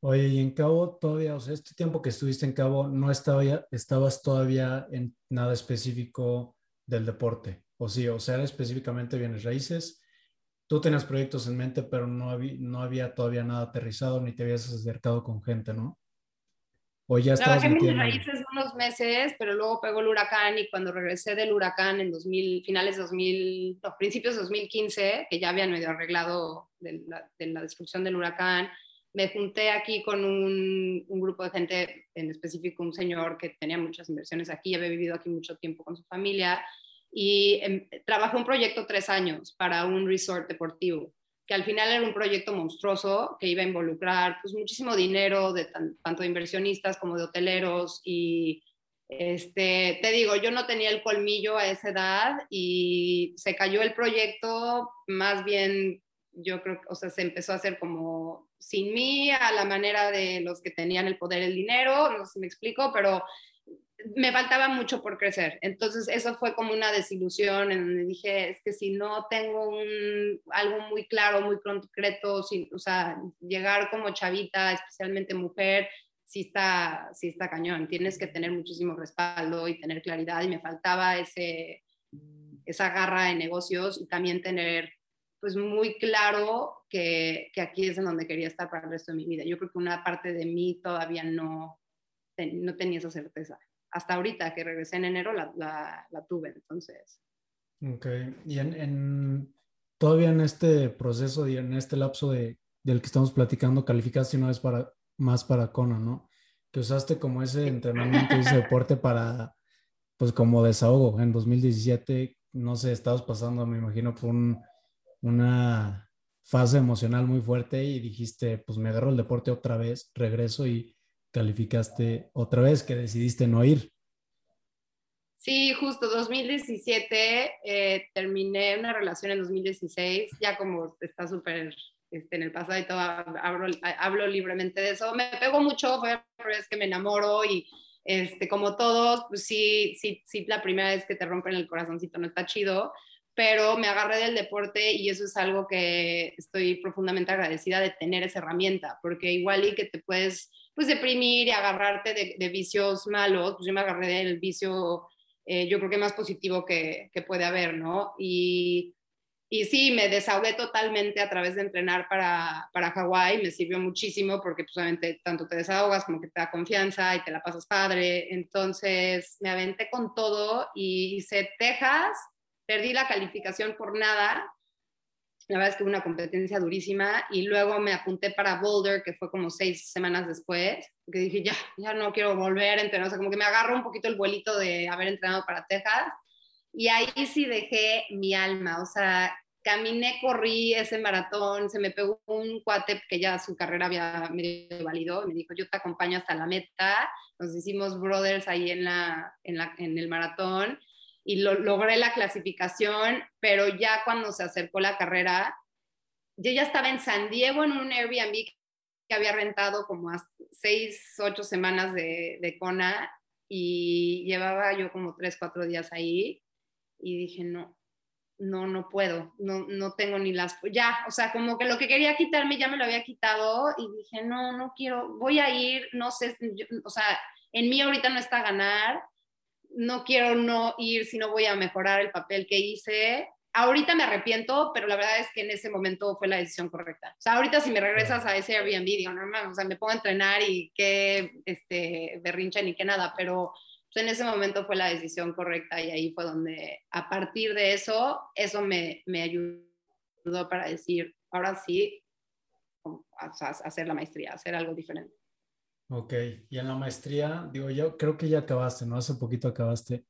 Oye, y en Cabo todavía, o sea, este tiempo que estuviste en Cabo, ¿no estaba estabas todavía en nada específico del deporte? ¿O sí? O sea, específicamente bienes raíces. Tú tenías proyectos en mente, pero no había, no había todavía nada aterrizado ni te habías acercado con gente, ¿no? ¿O ya Trabajé mis raíces unos meses, pero luego pegó el huracán y cuando regresé del huracán en 2000, finales de 2000, no, principios de 2015, que ya habían medio arreglado de la, destrucción del huracán, me junté aquí con un, un, grupo de gente, en específico un señor que tenía muchas inversiones aquí, había vivido aquí mucho tiempo con su familia, y em, trabajé un proyecto tres años para un resort deportivo que al final era un proyecto monstruoso que iba a involucrar pues, muchísimo dinero, de tanto de inversionistas como de hoteleros. Y este, te digo, yo no tenía el colmillo a esa edad y se cayó el proyecto, más bien yo creo que, o sea, se empezó a hacer como sin mí, a la manera de los que tenían el poder, el dinero, no sé si me explico, pero me faltaba mucho por crecer. Entonces, eso fue como una desilusión en donde dije, es que si no tengo algo muy claro, muy concreto, sin, o sea, llegar como chavita, especialmente mujer, sí está, sí está cañón. Tienes que tener muchísimo respaldo y tener claridad y me faltaba ese, esa garra de negocios y también tener pues muy claro que, que aquí es en donde quería estar para el resto de mi vida. Yo creo que una parte de mí todavía no, no tenía esa certeza hasta ahorita que regresé en enero la, la, tuve, entonces. Ok, y en, todavía en este proceso y en este lapso de, del que estamos platicando, calificaste una vez para, más para Kona, ¿no? Que usaste como ese entrenamiento y ese deporte para, pues como desahogo. En 2017, no sé, estabas pasando, me imagino, por una fase emocional muy fuerte y dijiste, pues me agarro el deporte otra vez, regreso y calificaste otra vez, que decidiste no ir. Sí, justo 2017, eh, terminé una relación en 2016, ya como está súper este, en el pasado y todo, hablo, hablo, libremente de eso. Me pegó mucho, fue la primera vez que me enamoro y este, como todos, pues sí, sí, sí, la primera vez que te rompen el corazoncito no está chido, pero me agarré del deporte y eso es algo que estoy profundamente agradecida de tener esa herramienta, porque igual y que te puedes pues deprimir y agarrarte de, de vicios malos, pues yo me agarré del vicio eh, yo creo que más positivo que, que puede haber, ¿no? Y, y, sí, me desahogué totalmente a través de entrenar para, para Hawái, me sirvió muchísimo porque pues, obviamente tanto te desahogas como que te da confianza y te la pasas padre, entonces me aventé con todo y hice Texas, perdí la calificación por nada, la verdad es que hubo una competencia durísima y luego me apunté para Boulder, que fue como seis semanas después, que dije, ya, ya no quiero volver a entrenar, o sea, como que me agarro un poquito el vuelito de haber entrenado para Texas. Y ahí sí dejé mi alma, o sea, caminé, corrí ese maratón, se me pegó un cuate que ya su carrera había medio valido, me dijo, yo te acompaño hasta la meta, nos hicimos brothers ahí en, la, en, la, en el maratón y lo, logré la clasificación, pero ya cuando se acercó la carrera, yo ya estaba en San Diego en un Airbnb que había rentado como a seis, ocho semanas de, de Kona y llevaba yo como tres, cuatro días ahí y dije, no, no, no puedo, no, no tengo ni las, ya, o sea, como que lo que quería quitarme ya me lo había quitado y dije, no, no quiero, voy a ir, no sé, o sea, en mí ahorita no está ganar, no quiero no ir si no voy a mejorar el papel que hice. Ahorita me arrepiento, pero la verdad es que en ese momento fue la decisión correcta. O sea, ahorita si me regresas a ese Airbnb, digo, no, o sea, me pongo a entrenar y qué este, berrincha ni qué nada, pero pues, en ese momento fue la decisión correcta y ahí fue donde, a partir de eso, eso me, me ayudó para decir, ahora sí, hacer la maestría, hacer algo diferente. Ok, y en la maestría, digo, yo creo que ya acabaste, ¿no? Hace poquito acabaste.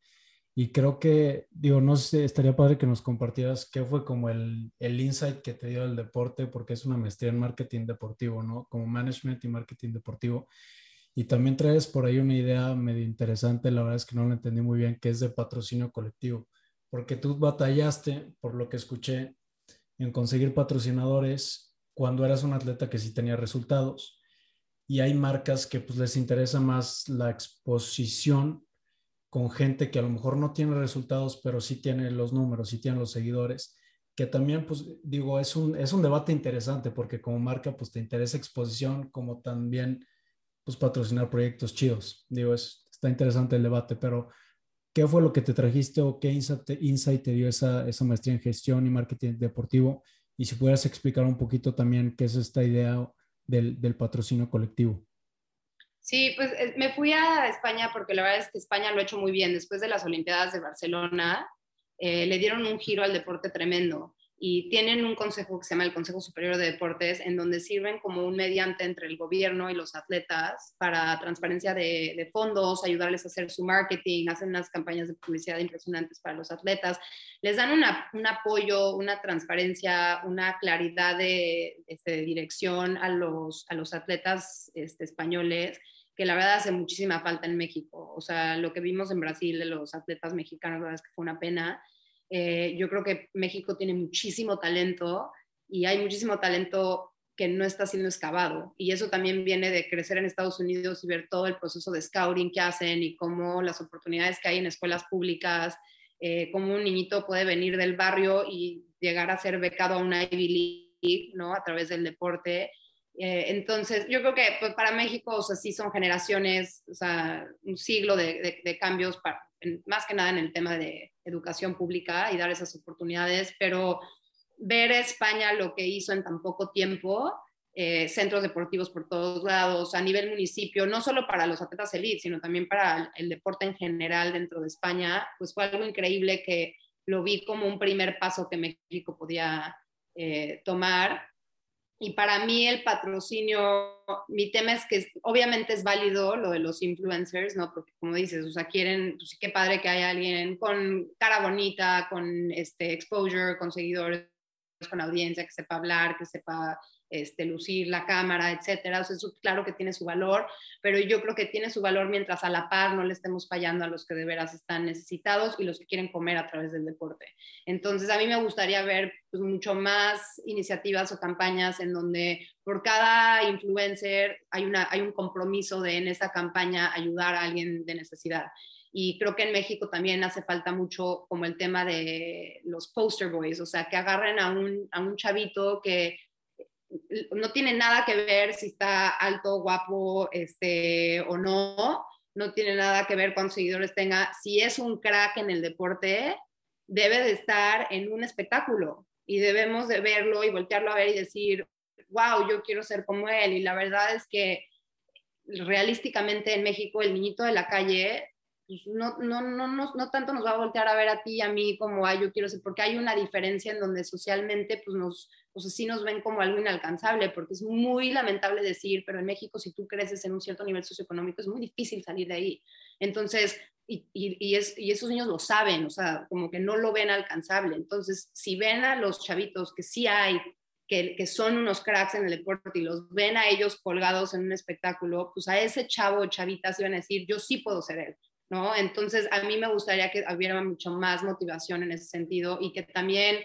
Y creo que, digo, no sé, estaría padre que nos compartieras qué fue como el, el insight que te dio el deporte, porque es una maestría en marketing deportivo, ¿no? Como management y marketing deportivo. Y también traes por ahí una idea medio interesante, la verdad es que no la entendí muy bien, que es de patrocinio colectivo, porque tú batallaste, por lo que escuché, en conseguir patrocinadores cuando eras un atleta que sí tenía resultados y hay marcas que pues les interesa más la exposición con gente que a lo mejor no tiene resultados, pero sí tiene los números, sí tiene los seguidores, que también pues digo, es un, es un debate interesante porque como marca pues te interesa exposición como también pues patrocinar proyectos chidos. Digo, es, está interesante el debate, pero ¿qué fue lo que te trajiste o qué insight te, dio esa, esa maestría en gestión y marketing deportivo? Y si pudieras explicar un poquito también qué es esta idea del, patrocinio colectivo? Sí, pues eh, me fui a España porque la verdad es que España lo ha hecho muy bien. Después de las Olimpiadas de Barcelona, eh, le dieron un giro al deporte tremendo y tienen un consejo que se llama el Consejo Superior de Deportes, en donde sirven como un mediante entre el gobierno y los atletas para transparencia de, fondos, ayudarles a hacer su marketing, hacen unas campañas de publicidad impresionantes para los atletas, les dan un apoyo, una transparencia, una claridad de, este, dirección a los, a los atletas este, españoles que la verdad hace muchísima falta en México. O sea, lo que vimos en Brasil de los atletas mexicanos, la verdad es que fue una pena eh, yo creo que México tiene muchísimo talento y hay muchísimo talento que no está siendo excavado. Y eso también viene de crecer en Estados Unidos y ver todo el proceso de scouting que hacen y cómo las oportunidades que hay en escuelas públicas, eh, cómo un niñito puede venir del barrio y llegar a ser becado a una Ivy League, ¿no? A través del deporte. Eh, entonces, yo creo que pues, para México, o sea, sí son generaciones, o sea, un siglo de, de cambios para, más que nada en el tema de educación pública y dar esas oportunidades, pero ver España lo que hizo en tan poco tiempo, eh, centros deportivos por todos lados, a nivel municipio, no solo para los atletas elite, sino también para el, deporte en general dentro de España, pues fue algo increíble que lo vi como un primer paso que México podía eh, tomar y para mí el patrocinio, mi tema es que obviamente es válido lo de los influencers, ¿no? Porque como dices, o sea, quieren, pues qué padre que haya alguien con cara bonita, con este exposure, con seguidores, con audiencia, que sepa hablar, que sepa este, lucir la cámara, etcétera. O sea, eso claro que tiene su valor, pero yo creo que tiene su valor mientras a la par no le estemos fallando a los que de veras están necesitados y los que quieren comer a través del deporte. Entonces, a mí me gustaría ver pues, mucho más iniciativas o campañas en donde por cada influencer hay, una, hay un compromiso de en esta campaña ayudar a alguien de necesidad. Y creo que en México también hace falta mucho como el tema de los poster boys, o sea, que agarren a un, a un chavito que no tiene nada que ver si está alto, guapo este, o no, no tiene nada que ver cuántos seguidores tenga. Si es un crack en el deporte, debe de estar en un espectáculo y debemos de verlo y voltearlo a ver y decir, wow, yo quiero ser como él. Y la verdad es que realísticamente en México el niñito de la calle pues, no, no, no, no, tanto nos va a voltear a ver a ti y a mí como, ay, yo quiero ser, porque hay una diferencia en donde socialmente, pues nos, pues sí nos ven como algo inalcanzable, porque es muy lamentable decir, pero en México si tú creces en un cierto nivel socioeconómico es muy difícil salir de ahí. Entonces, y, y, es, y, esos niños lo saben, o sea, como que no lo ven alcanzable. Entonces, si ven a los chavitos que sí hay, que, que, son unos cracks en el deporte y los ven a ellos colgados en un espectáculo, pues a ese chavo o chavita se van a decir, yo sí puedo ser él. ¿no? Entonces, a mí me gustaría que hubiera mucho más motivación en ese sentido y que también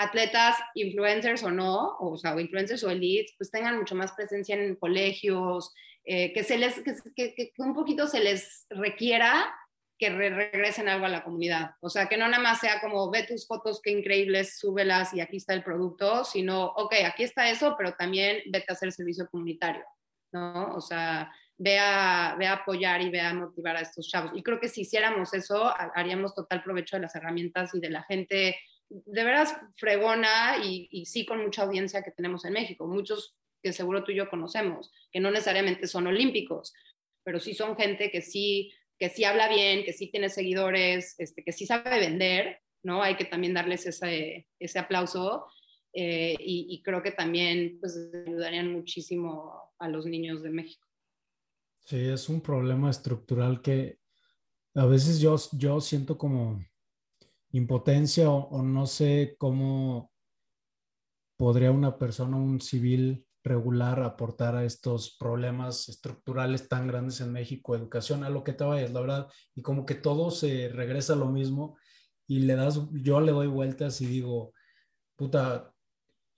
atletas, influencers o no, o, sea, influencers o elites, pues tengan mucho más presencia en colegios, eh, que, se les, que, que, un poquito se les requiera que regresen algo a la comunidad. O sea, que no nada más sea como, ve tus fotos, qué increíbles, súbelas y aquí está el producto, sino, ok, aquí está eso, pero también vete a hacer servicio comunitario, ¿no? O sea, ve a, apoyar y ve a motivar a estos chavos. Y creo que si hiciéramos eso, haríamos total provecho de las herramientas y de la gente de veras fregona y, sí con mucha audiencia que tenemos en México. Muchos que seguro tú y yo conocemos, que no necesariamente son olímpicos, pero sí son gente que sí, que sí habla bien, que sí tiene seguidores, este, que sí sabe vender, ¿no? Hay que también darles ese, ese aplauso. Eh, y, y, creo que también pues, ayudarían muchísimo a los niños de México. Sí, es un problema estructural que a veces yo, yo siento como impotencia o, no sé cómo podría una persona, un civil regular aportar a estos problemas estructurales tan grandes en México, educación, a lo que te vayas, la verdad, y como que todo se regresa a lo mismo y le das, yo le doy vueltas y digo, puta,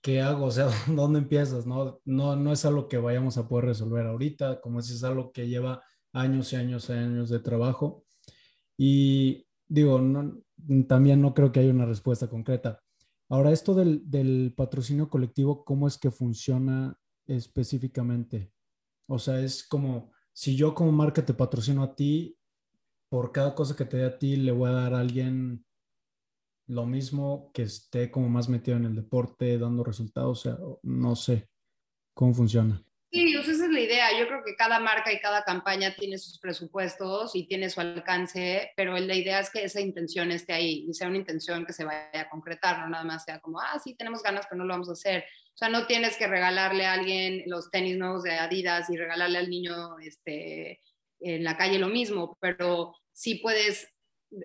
¿qué hago? O sea, ¿dónde empiezas? No, no, no es algo que vayamos a poder resolver ahorita, como si es algo que lleva años y años y años de trabajo. Y digo, también no creo que haya una respuesta concreta. Ahora, esto del, del patrocinio colectivo, ¿cómo es que funciona específicamente? O sea, es como, si yo como marca te patrocino a ti, por cada cosa que te dé a ti, le voy a dar a alguien lo mismo que esté como más metido en el deporte, dando resultados, o sea, no sé cómo funciona. Sí, idea. Yo creo que cada marca y cada campaña tiene sus presupuestos y tiene su alcance, pero la idea es que esa intención esté ahí y sea una intención que se vaya a concretar, no nada más sea como, ah, sí, tenemos ganas, pero no lo vamos a hacer. O sea, no tienes que regalarle a alguien los tenis nuevos de Adidas y regalarle al niño este, en la calle lo mismo, pero sí puedes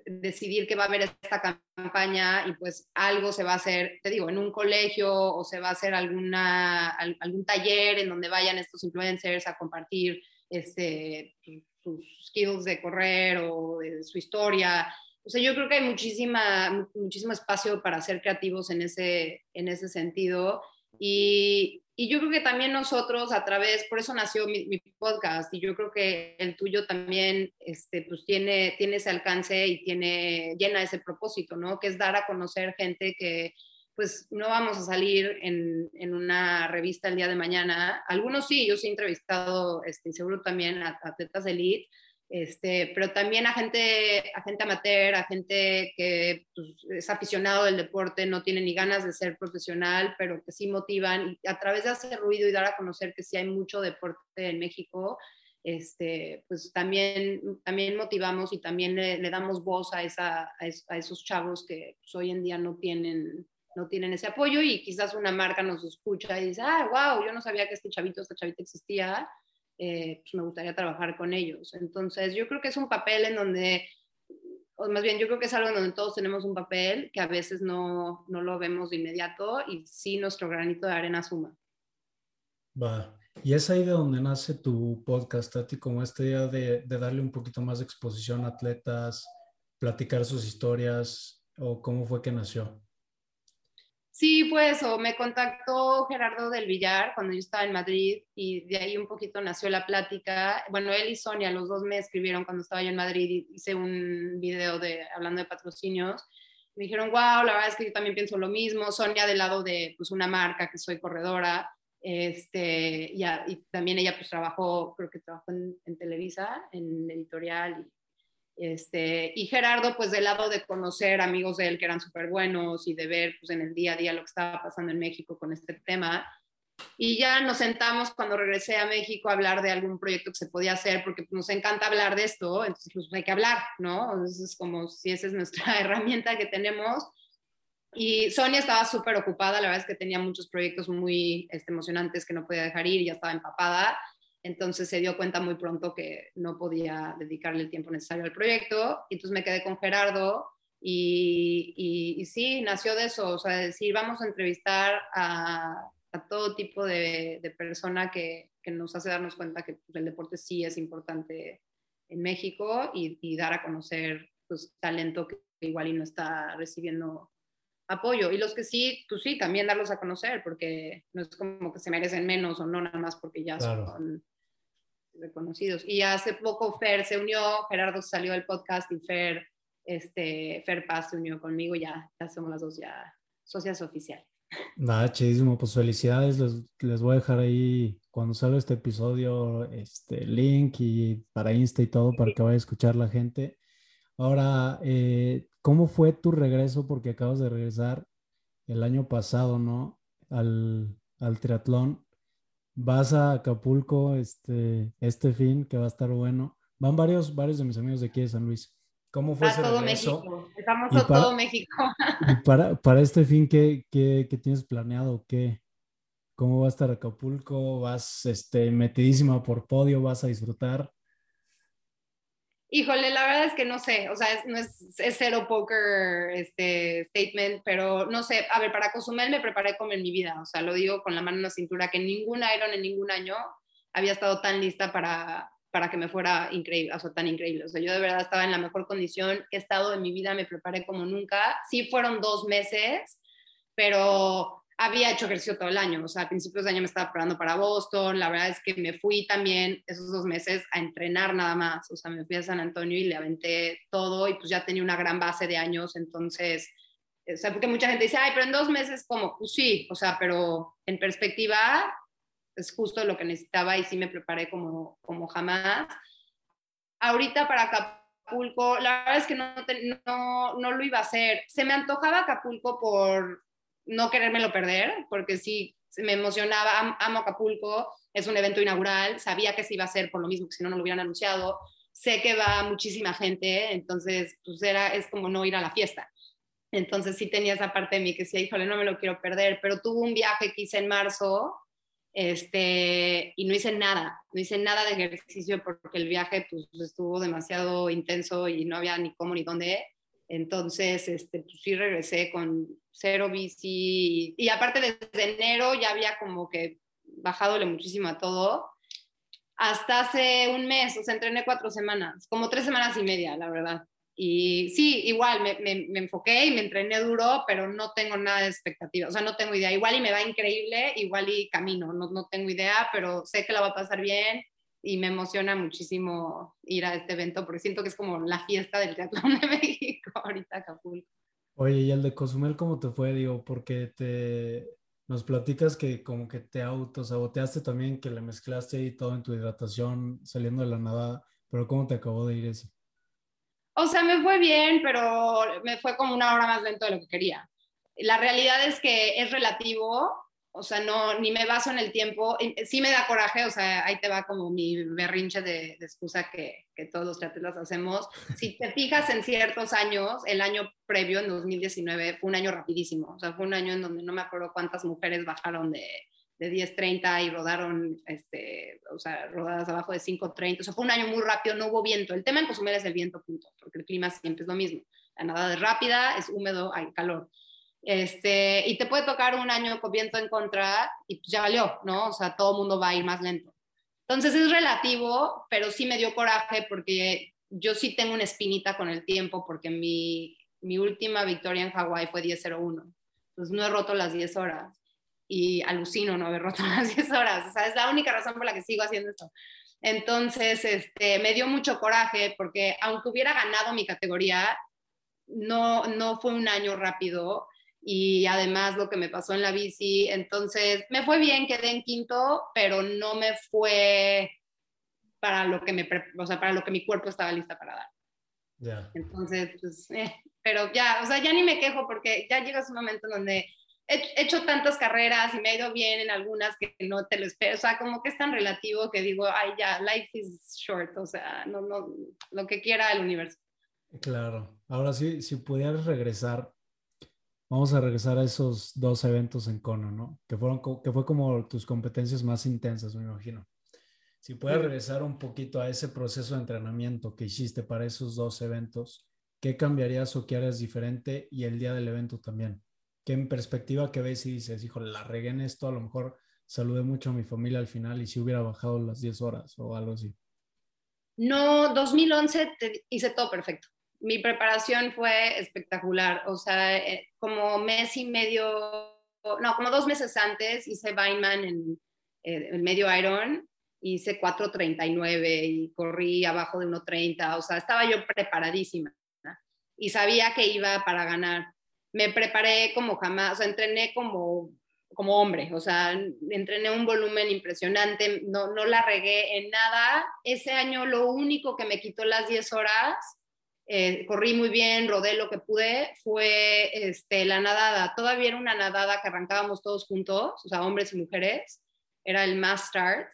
decidir que va a haber esta campaña y pues algo se va a hacer, te digo, en un colegio o se va a hacer alguna, algún taller en donde vayan estos influencers a compartir este, sus skills de correr o su historia. O sea, yo creo que hay muchísima, muchísimo espacio para ser creativos en ese, en ese sentido. Y, y yo creo que también nosotros a través, por eso nació mi, podcast y yo creo que el tuyo también este, pues tiene, tiene ese alcance y tiene, llena ese propósito, ¿no? Que es dar a conocer gente que pues no vamos a salir en, en una revista el día de mañana. Algunos sí, yo sí he entrevistado, este, seguro también a atletas elite, este, pero también a gente, a gente amateur, a gente que pues, es aficionado del deporte, no tiene ni ganas de ser profesional, pero que sí motivan y a través de hacer ruido y dar a conocer que sí hay mucho deporte en México, este, pues también, también motivamos y también le, damos voz a, esa, a, esos chavos que pues, hoy en día no tienen, no tienen ese apoyo y quizás una marca nos escucha y dice, ah, wow, yo no sabía que este chavito, esta chavita existía eh, pues me gustaría trabajar con ellos. Entonces, yo creo que es un papel en donde, o más bien yo creo que es algo en donde todos tenemos un papel que a veces no, no lo vemos de inmediato y sí nuestro granito de arena suma. Va. Y es ahí de donde nace tu podcast, Tati, como esta idea de, de darle un poquito más de exposición a atletas, platicar sus historias, o cómo fue que nació. Sí, fue eso. Me contactó Gerardo del Villar cuando yo estaba en Madrid y de ahí un poquito nació la plática. Bueno, él y Sonia, los dos me escribieron cuando estaba yo en Madrid y hice un video de, hablando de patrocinios. Me dijeron, wow, la verdad es que yo también pienso lo mismo. Sonia del lado de pues, una marca que soy corredora. Este, y, y también ella pues trabajó, creo que trabajó en, Televisa, en editorial este, y Gerardo, pues del lado de conocer amigos de él que eran súper buenos y de ver pues, en el día a día lo que estaba pasando en México con este tema. Y ya nos sentamos cuando regresé a México a hablar de algún proyecto que se podía hacer, porque nos encanta hablar de esto, entonces pues, hay que hablar, ¿no? Es como si esa es nuestra herramienta que tenemos. Y Sonia estaba súper ocupada, la verdad es que tenía muchos proyectos muy este, emocionantes que no podía dejar ir ya estaba empapada. Entonces se dio cuenta muy pronto que no podía dedicarle el tiempo necesario al proyecto. Y entonces me quedé con Gerardo y, y, sí, nació de eso, o sea, decir, vamos a entrevistar a, a todo tipo de, de persona que, que, nos hace darnos cuenta que pues, el deporte sí es importante en México y, y dar a conocer pues, talento que igual y no está recibiendo apoyo. Y los que sí, pues sí, también darlos a conocer, porque no es como que se merecen menos o no, nada más porque ya son reconocidos. Y hace poco Fer se unió, Gerardo salió del podcast y Fer, este, Fer Paz se unió conmigo, ya, ya somos las dos ya socias oficiales. Nada, chidísimo, pues felicidades, les, les, voy a dejar ahí cuando salga este episodio, este link y para Insta y todo para que vaya a escuchar la gente. Ahora, eh, ¿cómo fue tu regreso? Porque acabas de regresar el año pasado, ¿no? Al, al triatlón vas a Acapulco este, este fin, que va a estar bueno. Van varios, varios de mis amigos de aquí de San Luis. ¿Cómo fue ese todo México. Estamos a todo México. Y para, para este fin, ¿qué, qué, qué tienes planeado? ¿Qué, ¿Cómo va a estar Acapulco? ¿Vas este, metidísima por podio? ¿Vas a disfrutar? Híjole, la verdad es que no sé, o sea, es, no es, es, cero poker este statement, pero no sé, a ver, para Cozumel me preparé como en mi vida, o sea, lo digo con la mano en la cintura, que ningún Iron en ningún año había estado tan lista para, para que me fuera increíble, o sea, tan increíble, o sea, yo de verdad estaba en la mejor condición que estado en mi vida, me preparé como nunca, sí fueron dos meses, pero había hecho ejercicio todo el año, o sea, a principios de año me estaba preparando para Boston, la verdad es que me fui también esos dos meses a entrenar nada más, o sea, me fui a San Antonio y le aventé todo y pues ya tenía una gran base de años, entonces, o sea, porque mucha gente dice, ay, pero en dos meses, como, pues sí, o sea, pero en perspectiva es justo lo que necesitaba y sí me preparé como, como jamás. Ahorita para Acapulco, la verdad es que no, no, no lo iba a hacer. Se me antojaba Acapulco por no querérmelo perder, porque sí, me emocionaba, amo Acapulco, es un evento inaugural, sabía que se iba a hacer por lo mismo que si no, no lo hubieran anunciado, sé que va muchísima gente, entonces, pues era, es como no ir a la fiesta. Entonces sí tenía esa parte de mí que decía, híjole, no me lo quiero perder, pero tuve un viaje que hice en marzo, este, y no hice nada, no hice nada de ejercicio porque el viaje pues, estuvo demasiado intenso y no había ni cómo ni dónde. Entonces, este, pues sí regresé con cero bici y, aparte desde enero ya había como que bajadole muchísimo a todo. Hasta hace un mes, o sea, entrené cuatro semanas, como tres semanas y media, la verdad. Y sí, igual me, me, enfoqué y me entrené duro, pero no tengo nada de expectativa, o sea, no tengo idea. Igual y me va increíble, igual y camino, no, no tengo idea, pero sé que la va a pasar bien y me emociona muchísimo ir a este evento porque siento que es como la fiesta del triatlón de México ahorita Acapulco. Oye, ¿y el de Cozumel cómo te fue? Digo, porque te nos platicas que como que te autosaboteaste también, que le mezclaste y todo en tu hidratación saliendo de la nada, pero ¿cómo te acabó de ir ese? O sea, me fue bien, pero me fue como una hora más lento de lo que quería. La realidad es que es relativo o sea, no, ni me baso en el tiempo. Sí me da coraje, o sea, ahí te va como mi berrinche de, excusa que, todos los triatletas hacemos. Si te fijas en ciertos años, el año previo, en 2019, fue un año rapidísimo. O sea, fue un año en donde no me acuerdo cuántas mujeres bajaron de de 10.30 y rodaron, este, o sea, rodadas abajo de 5.30. O sea, fue un año muy rápido, no hubo viento. El tema en Cozumel es el viento, punto, porque el clima siempre es lo mismo. La nadada es rápida, es húmedo, hay calor. Este, y te puede tocar un año con viento en contra y ya valió, ¿no? O sea, todo el mundo va a ir más lento. Entonces es relativo, pero sí me dio coraje porque yo sí tengo una espinita con el tiempo porque mi, mi última victoria en Hawái fue 10.01. Entonces no he roto las 10 horas y alucino no haber roto las 10 horas. O sea, es la única razón por la que sigo haciendo esto. Entonces, este, me dio mucho coraje porque aunque hubiera ganado mi categoría, no, no fue un año rápido y además lo que me pasó en la bici, entonces me fue bien, quedé en quinto, pero no me fue para lo que me, o sea, para lo que mi cuerpo estaba lista para dar. Ya. Entonces, pues, eh, pero ya, o sea, ya ni me quejo porque ya llegas un momento donde he hecho tantas carreras y me ha ido bien en algunas que no te lo espero, o sea, como que es tan relativo que digo, ay, ya, life is short, o sea, no, no, lo que quiera el universo. Claro, ahora sí, si pudieras regresar, vamos a regresar a esos dos eventos en Cono, ¿no? Que, fueron, que fue como tus competencias más intensas, me imagino. Si puedes regresar un poquito a ese proceso de entrenamiento que hiciste para esos dos eventos, ¿qué cambiarías o qué harías diferente y el día del evento también? ¿Qué en perspectiva que ves y dices, hijo, la regué en esto, a lo mejor saludé mucho a mi familia al final y si hubiera bajado las 10 horas o algo así? No, 2011 hice todo perfecto. Mi preparación fue espectacular. O sea, eh, como mes y medio, no, como dos meses antes hice Vineman en eh, medio Iron hice 4.39 y corrí abajo de 1.30, o sea, estaba yo preparadísima y sabía que iba para ganar. Me preparé como jamás, o entrené como, como hombre, o sea, entrené un volumen impresionante, no, no la regué en nada. Ese año lo único que me quitó las 10 horas, eh, corrí muy bien, rodé lo que pude, fue este, la nadada. Todavía era una nadada que arrancábamos todos juntos, o sea, hombres y mujeres, era el mass start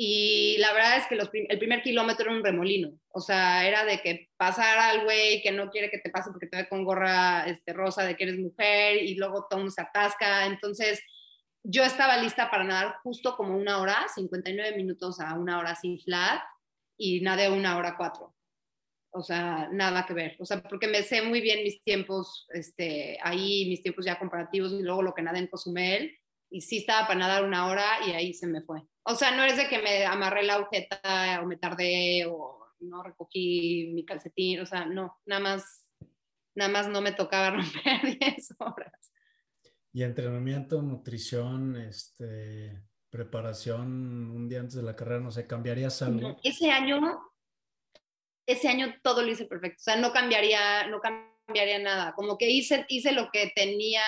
y la verdad es que el primer kilómetro era un remolino. O sea, era de que pasara al güey que no quiere que te pase porque te ve con gorra este, rosa de que eres mujer y luego todo se atasca. Entonces, yo estaba lista para nadar justo como una hora, 59 minutos a una hora sin flat y nadé una hora cuatro. O sea, nada que ver. O sea, porque me sé muy bien mis tiempos este, ahí, mis tiempos ya comparativos y luego lo que nadé en Cozumel. Y sí estaba para nadar una hora y ahí se me fue. O sea, no es de que me amarré la agujeta o me tardé o no recogí mi calcetín, o sea, no, nada más, nada más no me tocaba romper 10 horas. Y entrenamiento, nutrición, este, preparación un día antes de la carrera, no sé, ¿cambiarías algo? Ese año, ese año todo lo hice perfecto, o sea, no cambiaría, no cambiaría nada, como que hice, hice lo que tenía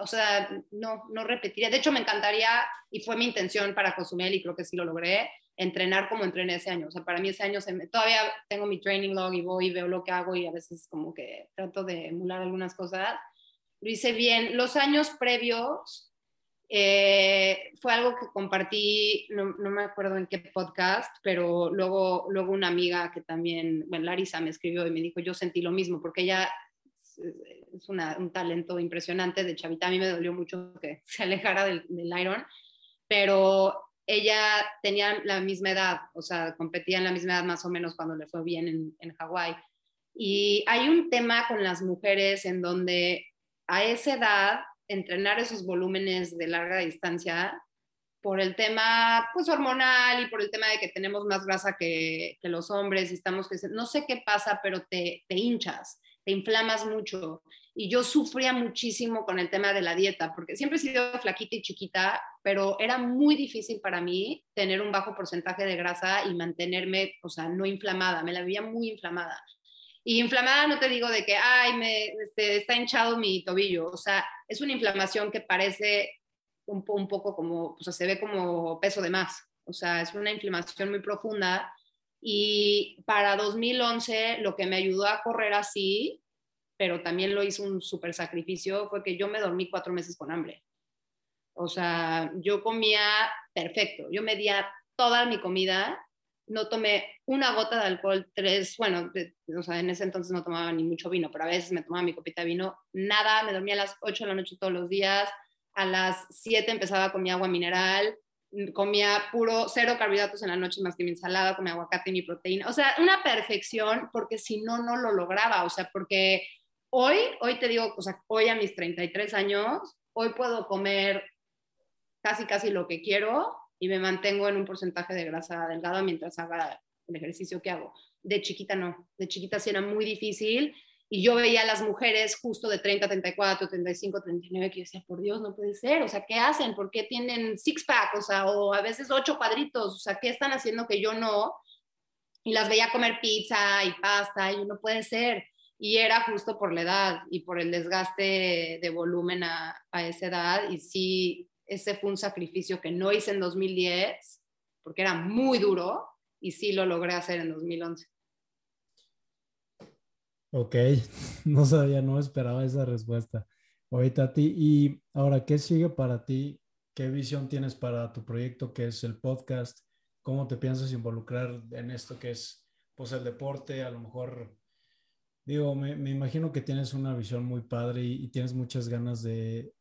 o sea, no, no repetiría. De hecho, me encantaría, y fue mi intención para Cozumel, y creo que sí lo logré, entrenar como entrené ese año. O sea, para mí ese año, se me, todavía tengo mi training log y voy y veo lo que hago y a veces como que trato de emular algunas cosas. Lo hice bien. Los años previos eh, fue algo que compartí, no, no, me acuerdo en qué podcast, pero luego, luego una amiga que también, bueno, Larisa me escribió y me dijo, yo sentí lo mismo, porque ella es un talento impresionante. De chavita a mí me dolió mucho que se alejara del, Iron, pero ella tenía la misma edad, o sea, competía en la misma edad más o menos cuando le fue bien en, en Hawái. Y hay un tema con las mujeres en donde a esa edad entrenar esos volúmenes de larga distancia por el tema pues hormonal y por el tema de que tenemos más grasa que, que los hombres y estamos que no sé qué pasa pero te, te hinchas te inflamas mucho. Y yo sufría muchísimo con el tema de la dieta, porque siempre he sido flaquita y chiquita, pero era muy difícil para mí tener un bajo porcentaje de grasa y mantenerme, o sea, no inflamada, me la veía muy inflamada. Y inflamada no te digo de que, ay, me este, está hinchado mi tobillo, o sea, es una inflamación que parece un, un poco como, o sea, se ve como peso de más, o sea, es una inflamación muy profunda y para 2011 lo que me ayudó a correr así, pero también lo hizo un súper sacrificio, fue que yo me dormí cuatro meses con hambre. O sea, yo comía perfecto, yo medía toda mi comida, no tomé una gota de alcohol, tres, bueno, o sea, en ese entonces no tomaba ni mucho vino, pero a veces me tomaba mi copita de vino, nada, me dormía a las 8 de la noche todos los días, a las 7 empezaba con mi agua mineral, comía puro, cero carbohidratos en la noche más que mi ensalada, comía aguacate y mi proteína. O sea, una perfección porque si no, no lo lograba. O sea, porque hoy, hoy te digo, o sea, hoy a mis 33 años, hoy puedo comer casi, casi lo que quiero y me mantengo en un porcentaje de grasa delgada mientras haga el ejercicio que hago. De chiquita no, de chiquita sí era muy difícil y yo veía a las mujeres justo de 30, 34, 35, 39, que yo decía, por Dios, no puede ser, o sea, ¿qué hacen? ¿Por qué tienen six-pack? O sea, o a veces ocho cuadritos, o sea, ¿qué están haciendo que yo no? Y las veía comer pizza y pasta, y no puede ser. Y era justo por la edad y por el desgaste de volumen a, a esa edad, y sí, ese fue un sacrificio que no hice en 2010, porque era muy duro, y sí lo logré hacer en 2011. Ok, no sabía, no esperaba esa respuesta. Ahorita a ti, y ahora, ¿qué sigue para ti? ¿Qué visión tienes para tu proyecto que es el podcast? ¿Cómo te piensas involucrar en esto que es pues el deporte? A lo mejor, digo, me, imagino que tienes una visión muy padre y, tienes muchas ganas de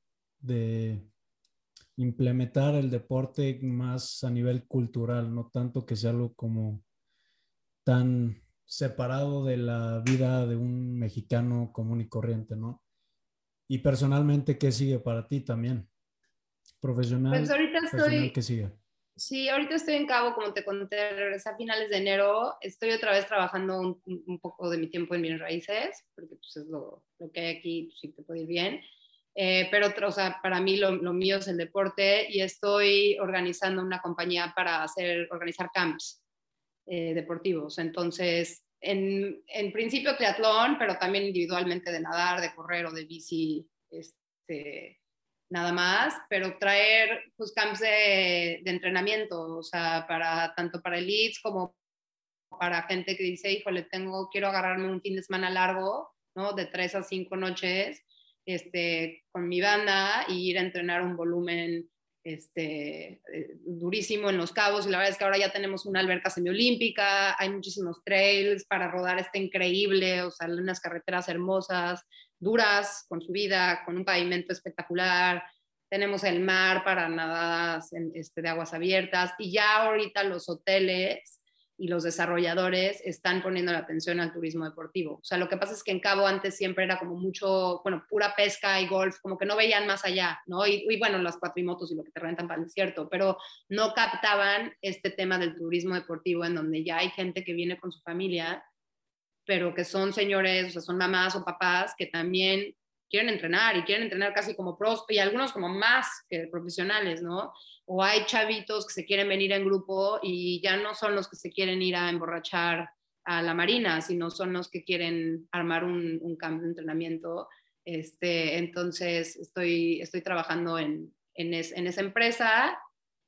implementar el deporte más a nivel cultural, no tanto que sea algo como tan separado de la vida de un mexicano común y corriente, ¿no? Y personalmente, ¿qué sigue para ti también? Profesional. Pues ahorita estoy. ¿Qué sigue? Sí, ahorita estoy en Cabo, como te conté, regresé a finales de enero. Estoy otra vez trabajando un, poco de mi tiempo en bienes raíces, porque pues es lo, lo que hay aquí, pues, sí te puede ir bien. Eh, pero, o sea, para mí lo, lo, mío es el deporte y estoy organizando una compañía para hacer, organizar camps eh, deportivos. Entonces, en, en, principio triatlón, pero también individualmente de nadar, de correr o de bici, este, nada más, pero traer pues camps de, de entrenamiento, o sea, para, tanto para elites como para gente que dice, híjole, tengo, quiero agarrarme un fin de semana largo, ¿no? De tres a cinco noches, este, con mi banda y ir a entrenar un volumen este, eh, durísimo en Los Cabos. Y la verdad es que ahora ya tenemos una alberca semiolímpica, hay muchísimos trails para rodar, está increíble, o sea, unas carreteras hermosas, duras, con subida, con un pavimento espectacular, tenemos el mar para nadadas este, de aguas abiertas. Y ya ahorita los hoteles y los desarrolladores están poniendo la atención al turismo deportivo. O sea, lo que pasa es que en Cabo antes siempre era como mucho, bueno, pura pesca y golf, como que no veían más allá, ¿no? Y, bueno, las cuatrimotos y lo que te rentan para el desierto, pero no captaban este tema del turismo deportivo en donde ya hay gente que viene con su familia, pero que son señores, o sea, son mamás o papás que también quieren entrenar y quieren entrenar casi como pros y algunos como más que profesionales, ¿no? O hay chavitos que se quieren venir en grupo y ya no son los que se quieren ir a emborrachar a la marina, sino son los que quieren armar un, un campo de entrenamiento. Este, entonces, estoy, estoy trabajando en, en, en, esa empresa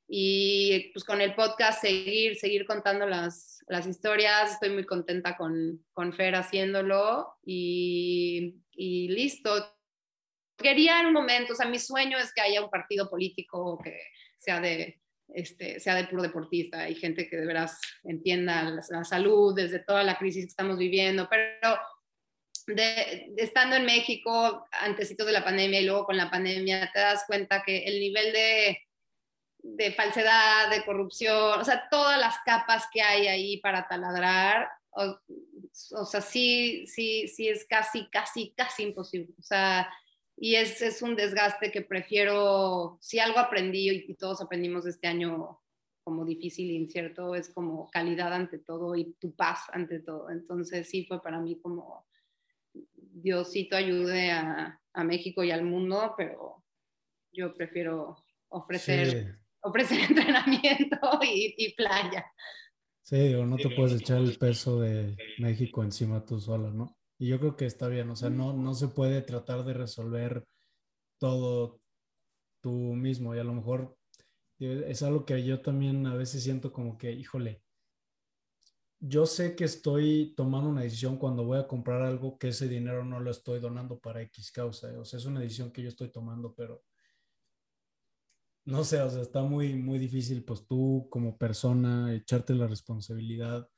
y pues con el podcast seguir, seguir contando las, las historias. Estoy muy contenta con, con Fer haciéndolo y, y listo quería en un momento, o sea, mi sueño es que haya un partido político que sea de, este, sea de puro deportista y gente que de veras entienda la, salud desde toda la crisis que estamos viviendo, pero de, estando en México, antesitos de la pandemia y luego con la pandemia, te das cuenta que el nivel de, de falsedad, de corrupción, o sea, todas las capas que hay ahí para taladrar, o, o sea, sí, sí, sí es casi, casi, casi imposible. O sea, y es, es un desgaste que prefiero, si algo aprendí y todos aprendimos este año como difícil e incierto, es como calidad ante todo y tu paz ante todo. Entonces sí fue para mí como Diosito ayude a, a México y al mundo, pero yo prefiero ofrecer, ofrecer entrenamiento y, y playa. Sí, o no te puedes echar el peso de México encima tú sola, ¿no? Y yo creo que está bien, o sea, no, no se puede tratar de resolver todo tú mismo y a lo mejor es algo que yo también a veces siento como que, híjole, yo sé que estoy tomando una decisión cuando voy a comprar algo que ese dinero no lo estoy donando para X causa, o sea, es una decisión que yo estoy tomando, pero no sé, o sea, está muy, muy difícil pues tú como persona echarte la responsabilidad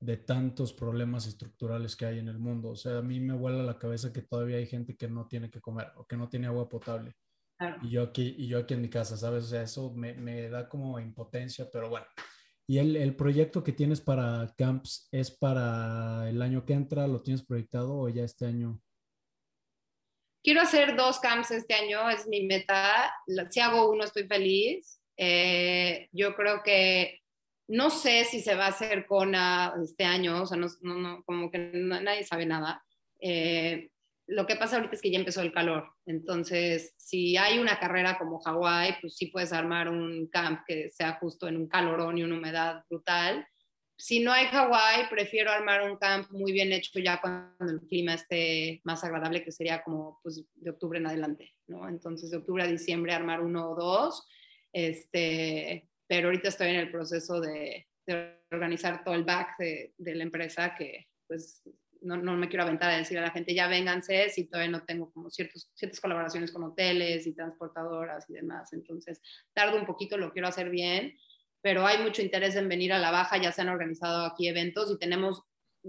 de tantos problemas estructurales que hay en el mundo. O sea, a mí me vuela la cabeza que todavía hay gente que no tiene que comer o que no tiene agua potable. y, yo aquí, y yo aquí en mi casa, ¿sabes? O sea, eso me, me da como impotencia, pero bueno. ¿Y el, el, proyecto que tienes para Camps es para el año que entra? ¿Lo tienes proyectado o ya este año? Quiero hacer dos camps este año, es mi meta. Si hago uno, estoy feliz. Eh, yo creo que no sé si se va a hacer con este año, o sea, no, no, como que nadie sabe nada. Eh, lo que pasa ahorita es que ya empezó el calor, entonces si hay una carrera como Hawái, pues sí puedes armar un camp que sea justo en un calorón y una humedad brutal. Si no hay Hawái, prefiero armar un camp muy bien hecho ya cuando el clima esté más agradable, que sería como pues, de octubre en adelante, ¿no? Entonces de octubre a diciembre armar uno o dos, este, pero ahorita estoy en el proceso de, organizar todo el back de, la empresa que pues no, no, me quiero aventar a decir a la gente, ya vénganse, si todavía no tengo como ciertos, ciertas colaboraciones con hoteles y transportadoras y demás. Entonces, tardo un poquito, lo quiero hacer bien, pero hay mucho interés en venir a la baja, ya se han organizado aquí eventos y tenemos,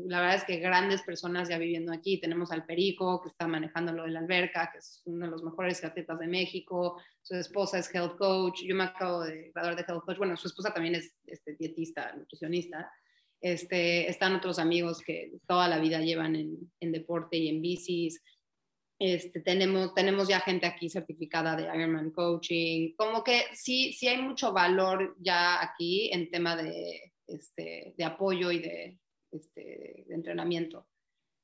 la verdad es que grandes personas ya viviendo aquí. Tenemos al Perico, que está manejando lo de la alberca, que es uno de los mejores atletas de México, su esposa es health coach, yo me acabo de graduar de health coach, bueno, su esposa también es este, dietista, nutricionista. Este, están otros amigos que toda la vida llevan en, deporte y en bicis. Este, tenemos, tenemos ya gente aquí certificada de Ironman Coaching. Como que sí, sí hay mucho valor ya aquí en tema de, este, de apoyo y de, este, de entrenamiento.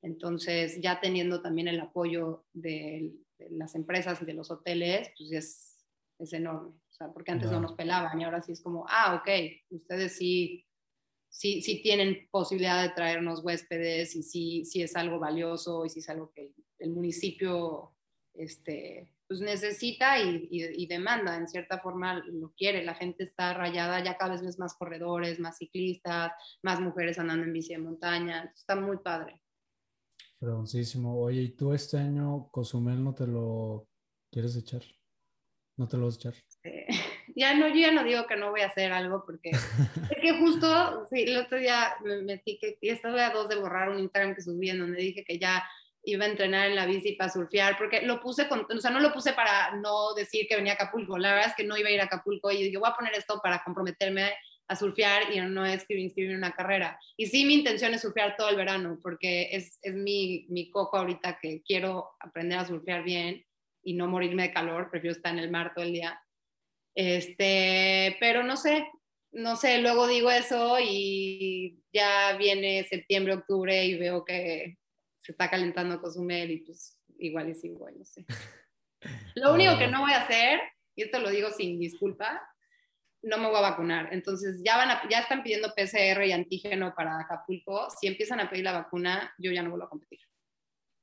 Entonces, ya teniendo también el apoyo de, las empresas y de los hoteles, pues es, es enorme. O sea, porque antes no nos pelaban y ahora sí es como, ah, ok, ustedes sí si tienen posibilidad de traernos huéspedes y si, si es algo valioso y si es algo que el municipio este, pues necesita y, demanda, en cierta forma lo quiere. La gente está rayada, ya cada vez ves más corredores, más ciclistas, más mujeres andando en bici de montaña. Está muy padre. Fregoncísimo. Oye, ¿y tú este año Cozumel no te lo quieres echar? ¿No te lo vas a echar? ya no, yo ya no digo que no voy a hacer algo porque es que justo, sí, el otro día me metí que y estaba a dos de borrar un Instagram que subí en donde dije que ya iba a entrenar en la bici para surfear, porque lo puse, con, o sea, no lo puse para no decir que venía a Acapulco, la verdad es que no iba a ir a Acapulco y dije, voy a poner esto para comprometerme a surfear y no escribir, inscribir una carrera. Y sí, mi intención es surfear todo el verano, porque es, es mi, mi coco ahorita que quiero aprender a surfear bien y no morirme de calor, prefiero estar en el mar todo el día. Este, pero no sé, no sé, luego digo eso y ya viene septiembre, octubre y veo que se está calentando Cozumel y pues igual es igual, no sé. Lo único que no voy a hacer, y esto lo digo sin disculpa, no me voy a vacunar. Entonces ya, van ya están pidiendo PCR y antígeno para Acapulco. Si empiezan a pedir la vacuna, yo ya no vuelvo a competir.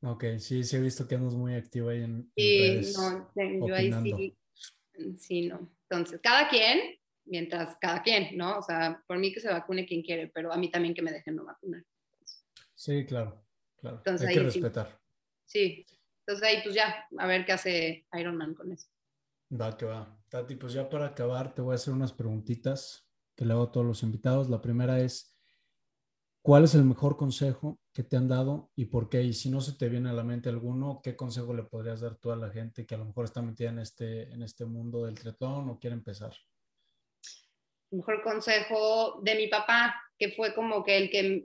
Ok, sí, sí he visto que andas muy activa ahí en, Sí, no, yo ahí sí, sí, no. Entonces, cada quien, mientras cada quien, ¿no? O sea, por mí que se vacune quien quiere, pero a mí también que me dejen no vacunar. Sí, claro, claro. Entonces, Hay que respetar. Sí. Entonces ahí pues ya, a ver qué hace Iron Man con eso. Va, que va. Tati, pues ya para acabar te voy a hacer unas preguntitas que le hago a todos los invitados. La primera es, ¿cuál es el mejor consejo que te han dado y por qué? Y si no se te viene a la mente alguno, ¿qué consejo le podrías dar tú a la gente que a lo mejor está metida en este, en este mundo del triatlón o quiere empezar? Mejor consejo de mi papá, que fue como que el que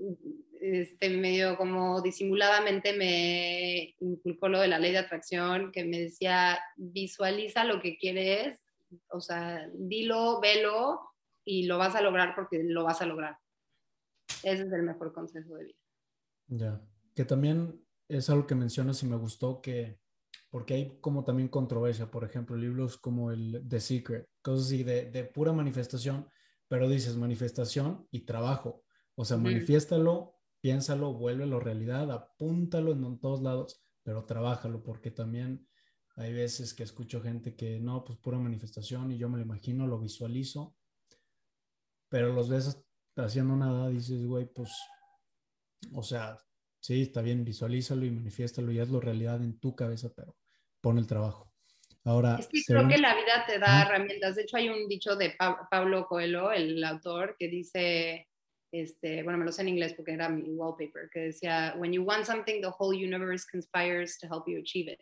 este, medio como disimuladamente me inculcó lo de la ley de atracción, que me decía, visualiza lo que quieres, o sea, dilo, velo y lo vas a lograr porque lo vas a lograr. Ese es el mejor consejo de vida. Ya, que también es algo que mencionas y me gustó que, porque hay como también controversia, por ejemplo, libros como el The Secret, cosas así de, de pura manifestación, pero dices manifestación y trabajo, o sea, manifiéstalo, piénsalo, vuélvelo realidad, apúntalo en todos lados, pero trabájalo, porque también hay veces que escucho gente que no, pues pura manifestación y yo me lo imagino, lo visualizo, pero los ves haciendo nada, dices, güey, pues o sea, sí, está bien, visualízalo y manifiéstalo y hazlo realidad en tu cabeza, pero pon el trabajo. Ahora, es que creo que la vida te da herramientas. De hecho, hay un dicho de Pablo Coelho, el autor, que dice, este, bueno, me lo sé en inglés porque era mi wallpaper, que decía, when you want something, the whole universe conspires to help you achieve it.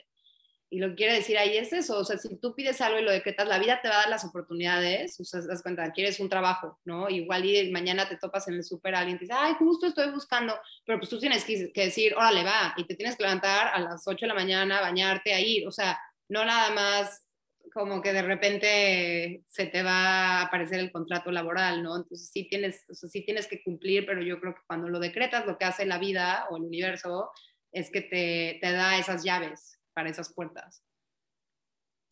Y lo que quiere decir ahí es eso, o sea, si tú pides algo y lo decretas, la vida te va a dar las oportunidades, o sea, das cuenta, quieres un trabajo, ¿no? Igual y mañana te topas en el súper alguien te dice, ay, justo estoy buscando, pero pues tú tienes que, que decir, órale, va, y te tienes que levantar a las 8 de la mañana, bañarte, a ir, o sea, no nada más como que de repente se te va a aparecer el contrato laboral, ¿no? Entonces sí tienes, sí tienes que cumplir, pero yo creo que cuando lo decretas, lo que hace la vida o el universo es que te, te da esas llaves para esas puertas.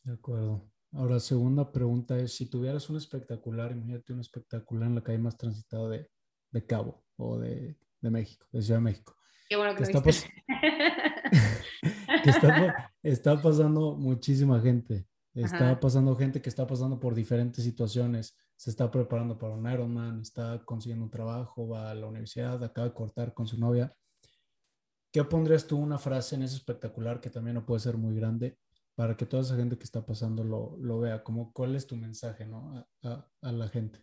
De acuerdo. Ahora, segunda pregunta es, si tuvieras un espectacular, imagínate un espectacular en la calle más transitada de, de Cabo o de, de, México, de Ciudad de México. Qué bueno que, que, está, que está, está, pasando muchísima gente. Está pasando gente que está pasando por diferentes situaciones. Se está preparando para un Ironman, está consiguiendo un trabajo, va a la universidad, acaba de cortar con su novia. ¿Qué pondrías tú una frase en ese espectacular que también no puede ser muy grande para que toda esa gente que está pasando lo, lo vea? Como, ¿Cuál es tu mensaje ¿no? a, a, la gente?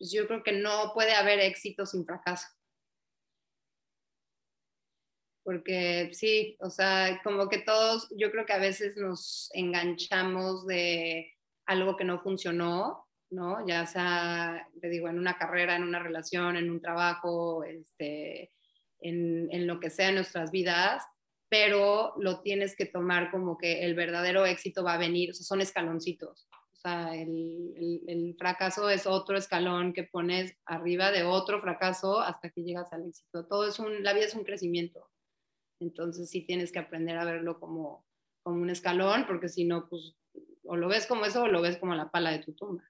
Pues yo creo que no puede haber éxito sin fracaso. Porque sí, o sea, como que todos, yo creo que a veces nos enganchamos de algo que no funcionó, ¿no? Ya sea, te digo, en una carrera, en una relación, en un trabajo, este, en, lo que sea en nuestras vidas, pero lo tienes que tomar como que el verdadero éxito va a venir, o sea, son escaloncitos. O sea, el, el, fracaso es otro escalón que pones arriba de otro fracaso hasta que llegas al éxito. Todo es un, la vida es un crecimiento. Entonces sí tienes que aprender a verlo como, como un escalón, porque si no, pues o lo ves como eso o lo ves como la pala de tu tumba.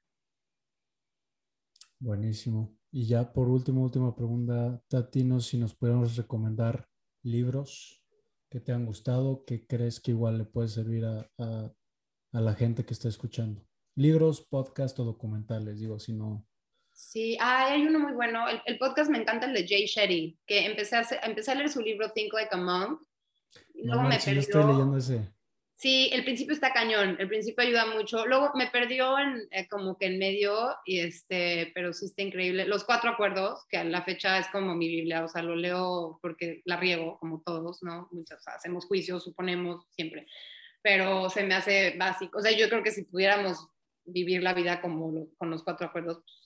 Buenísimo. Y ya por último, última pregunta, Tatinos, si nos podemos recomendar libros que te han gustado, que crees que igual le puede servir a, a, la gente que está escuchando. Libros, podcast o documentales, digo, si no. Sí, hay uno muy bueno. El, podcast me encanta el de Jay Shetty, que empecé a, empecé a leer su libro Think Like a Monk. no, me sí, estoy leyendo ese. Sí, el principio está cañón, el principio ayuda mucho. Luego me perdió en, eh, como que en medio, y este, pero sí está increíble. Los cuatro acuerdos, que a la fecha es como mi Biblia, o sea, lo leo porque la riego, como todos, ¿no? Muchas, hacemos juicios, suponemos, siempre, pero se me hace básico. O sea, yo creo que si pudiéramos vivir la vida como con los cuatro acuerdos, pues,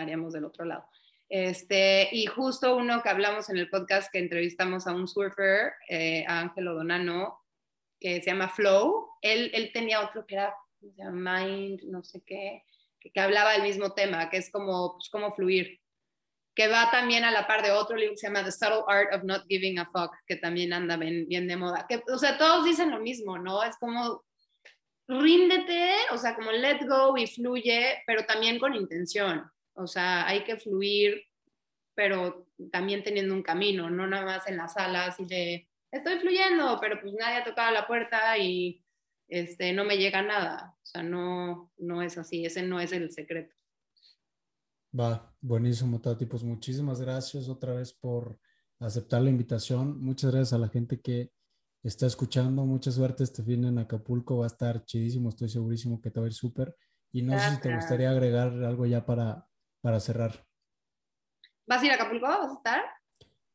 estaríamos del otro lado. Este, y justo uno que hablamos en el podcast que entrevistamos a un surfer, eh, a Ángelo Donano, que se llama Flow. Él, él tenía otro que era Mind, no sé qué, que, hablaba del mismo tema, que es como, pues, como fluir. Que va también a la par de otro libro que se llama The Subtle Art of Not Giving a Fuck, que también anda bien, bien de moda. Que, o sea, todos dicen lo mismo, ¿no? Es como ríndete, o sea, como let go y fluye, pero también con intención. O sea, hay que fluir, pero también teniendo un camino, no nada más en las alas y de estoy fluyendo, pero pues nadie ha tocado la puerta y este, no me llega nada. O sea, no, no es así, ese no es el secreto. Va, buenísimo, Tati. Pues muchísimas gracias otra vez por aceptar la invitación. Muchas gracias a la gente que está escuchando. Mucha suerte este fin en Acapulco. Va a estar chidísimo, estoy segurísimo que te va a ir súper. Y no sé si te gustaría agregar algo ya para, para cerrar. ¿Vas a ir a Acapulco? ¿Vas a estar?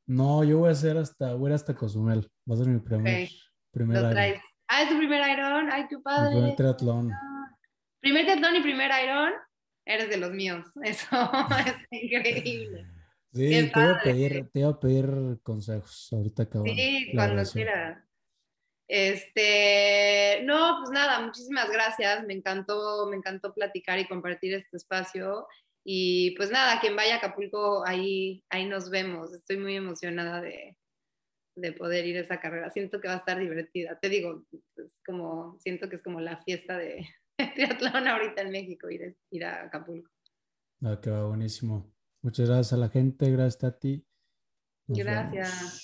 No, yo voy a hacer hasta, voy a hasta Cozumel. Va a ser mi primer, primer Iron. Ah, es tu primer Iron. Ay, qué padre. Mi primer triatlón. Primer triatlón y primer Iron. Eres de los míos. Eso es increíble. Sí, te iba, a pedir, te iba a pedir consejos ahorita que Sí, cuando quieras. Este, no, pues nada, muchísimas gracias. Me encantó, me encantó platicar y compartir este espacio. Y pues nada, quien vaya a Acapulco, ahí, ahí nos vemos. Estoy muy emocionada de, de poder ir a esa carrera. Siento que va a estar divertida. Te digo, es como, siento que es como la fiesta de triatlón ahorita en México, ir, ir a Acapulco. Ah, que va buenísimo. Muchas gracias a la gente, gracias a ti. gracias.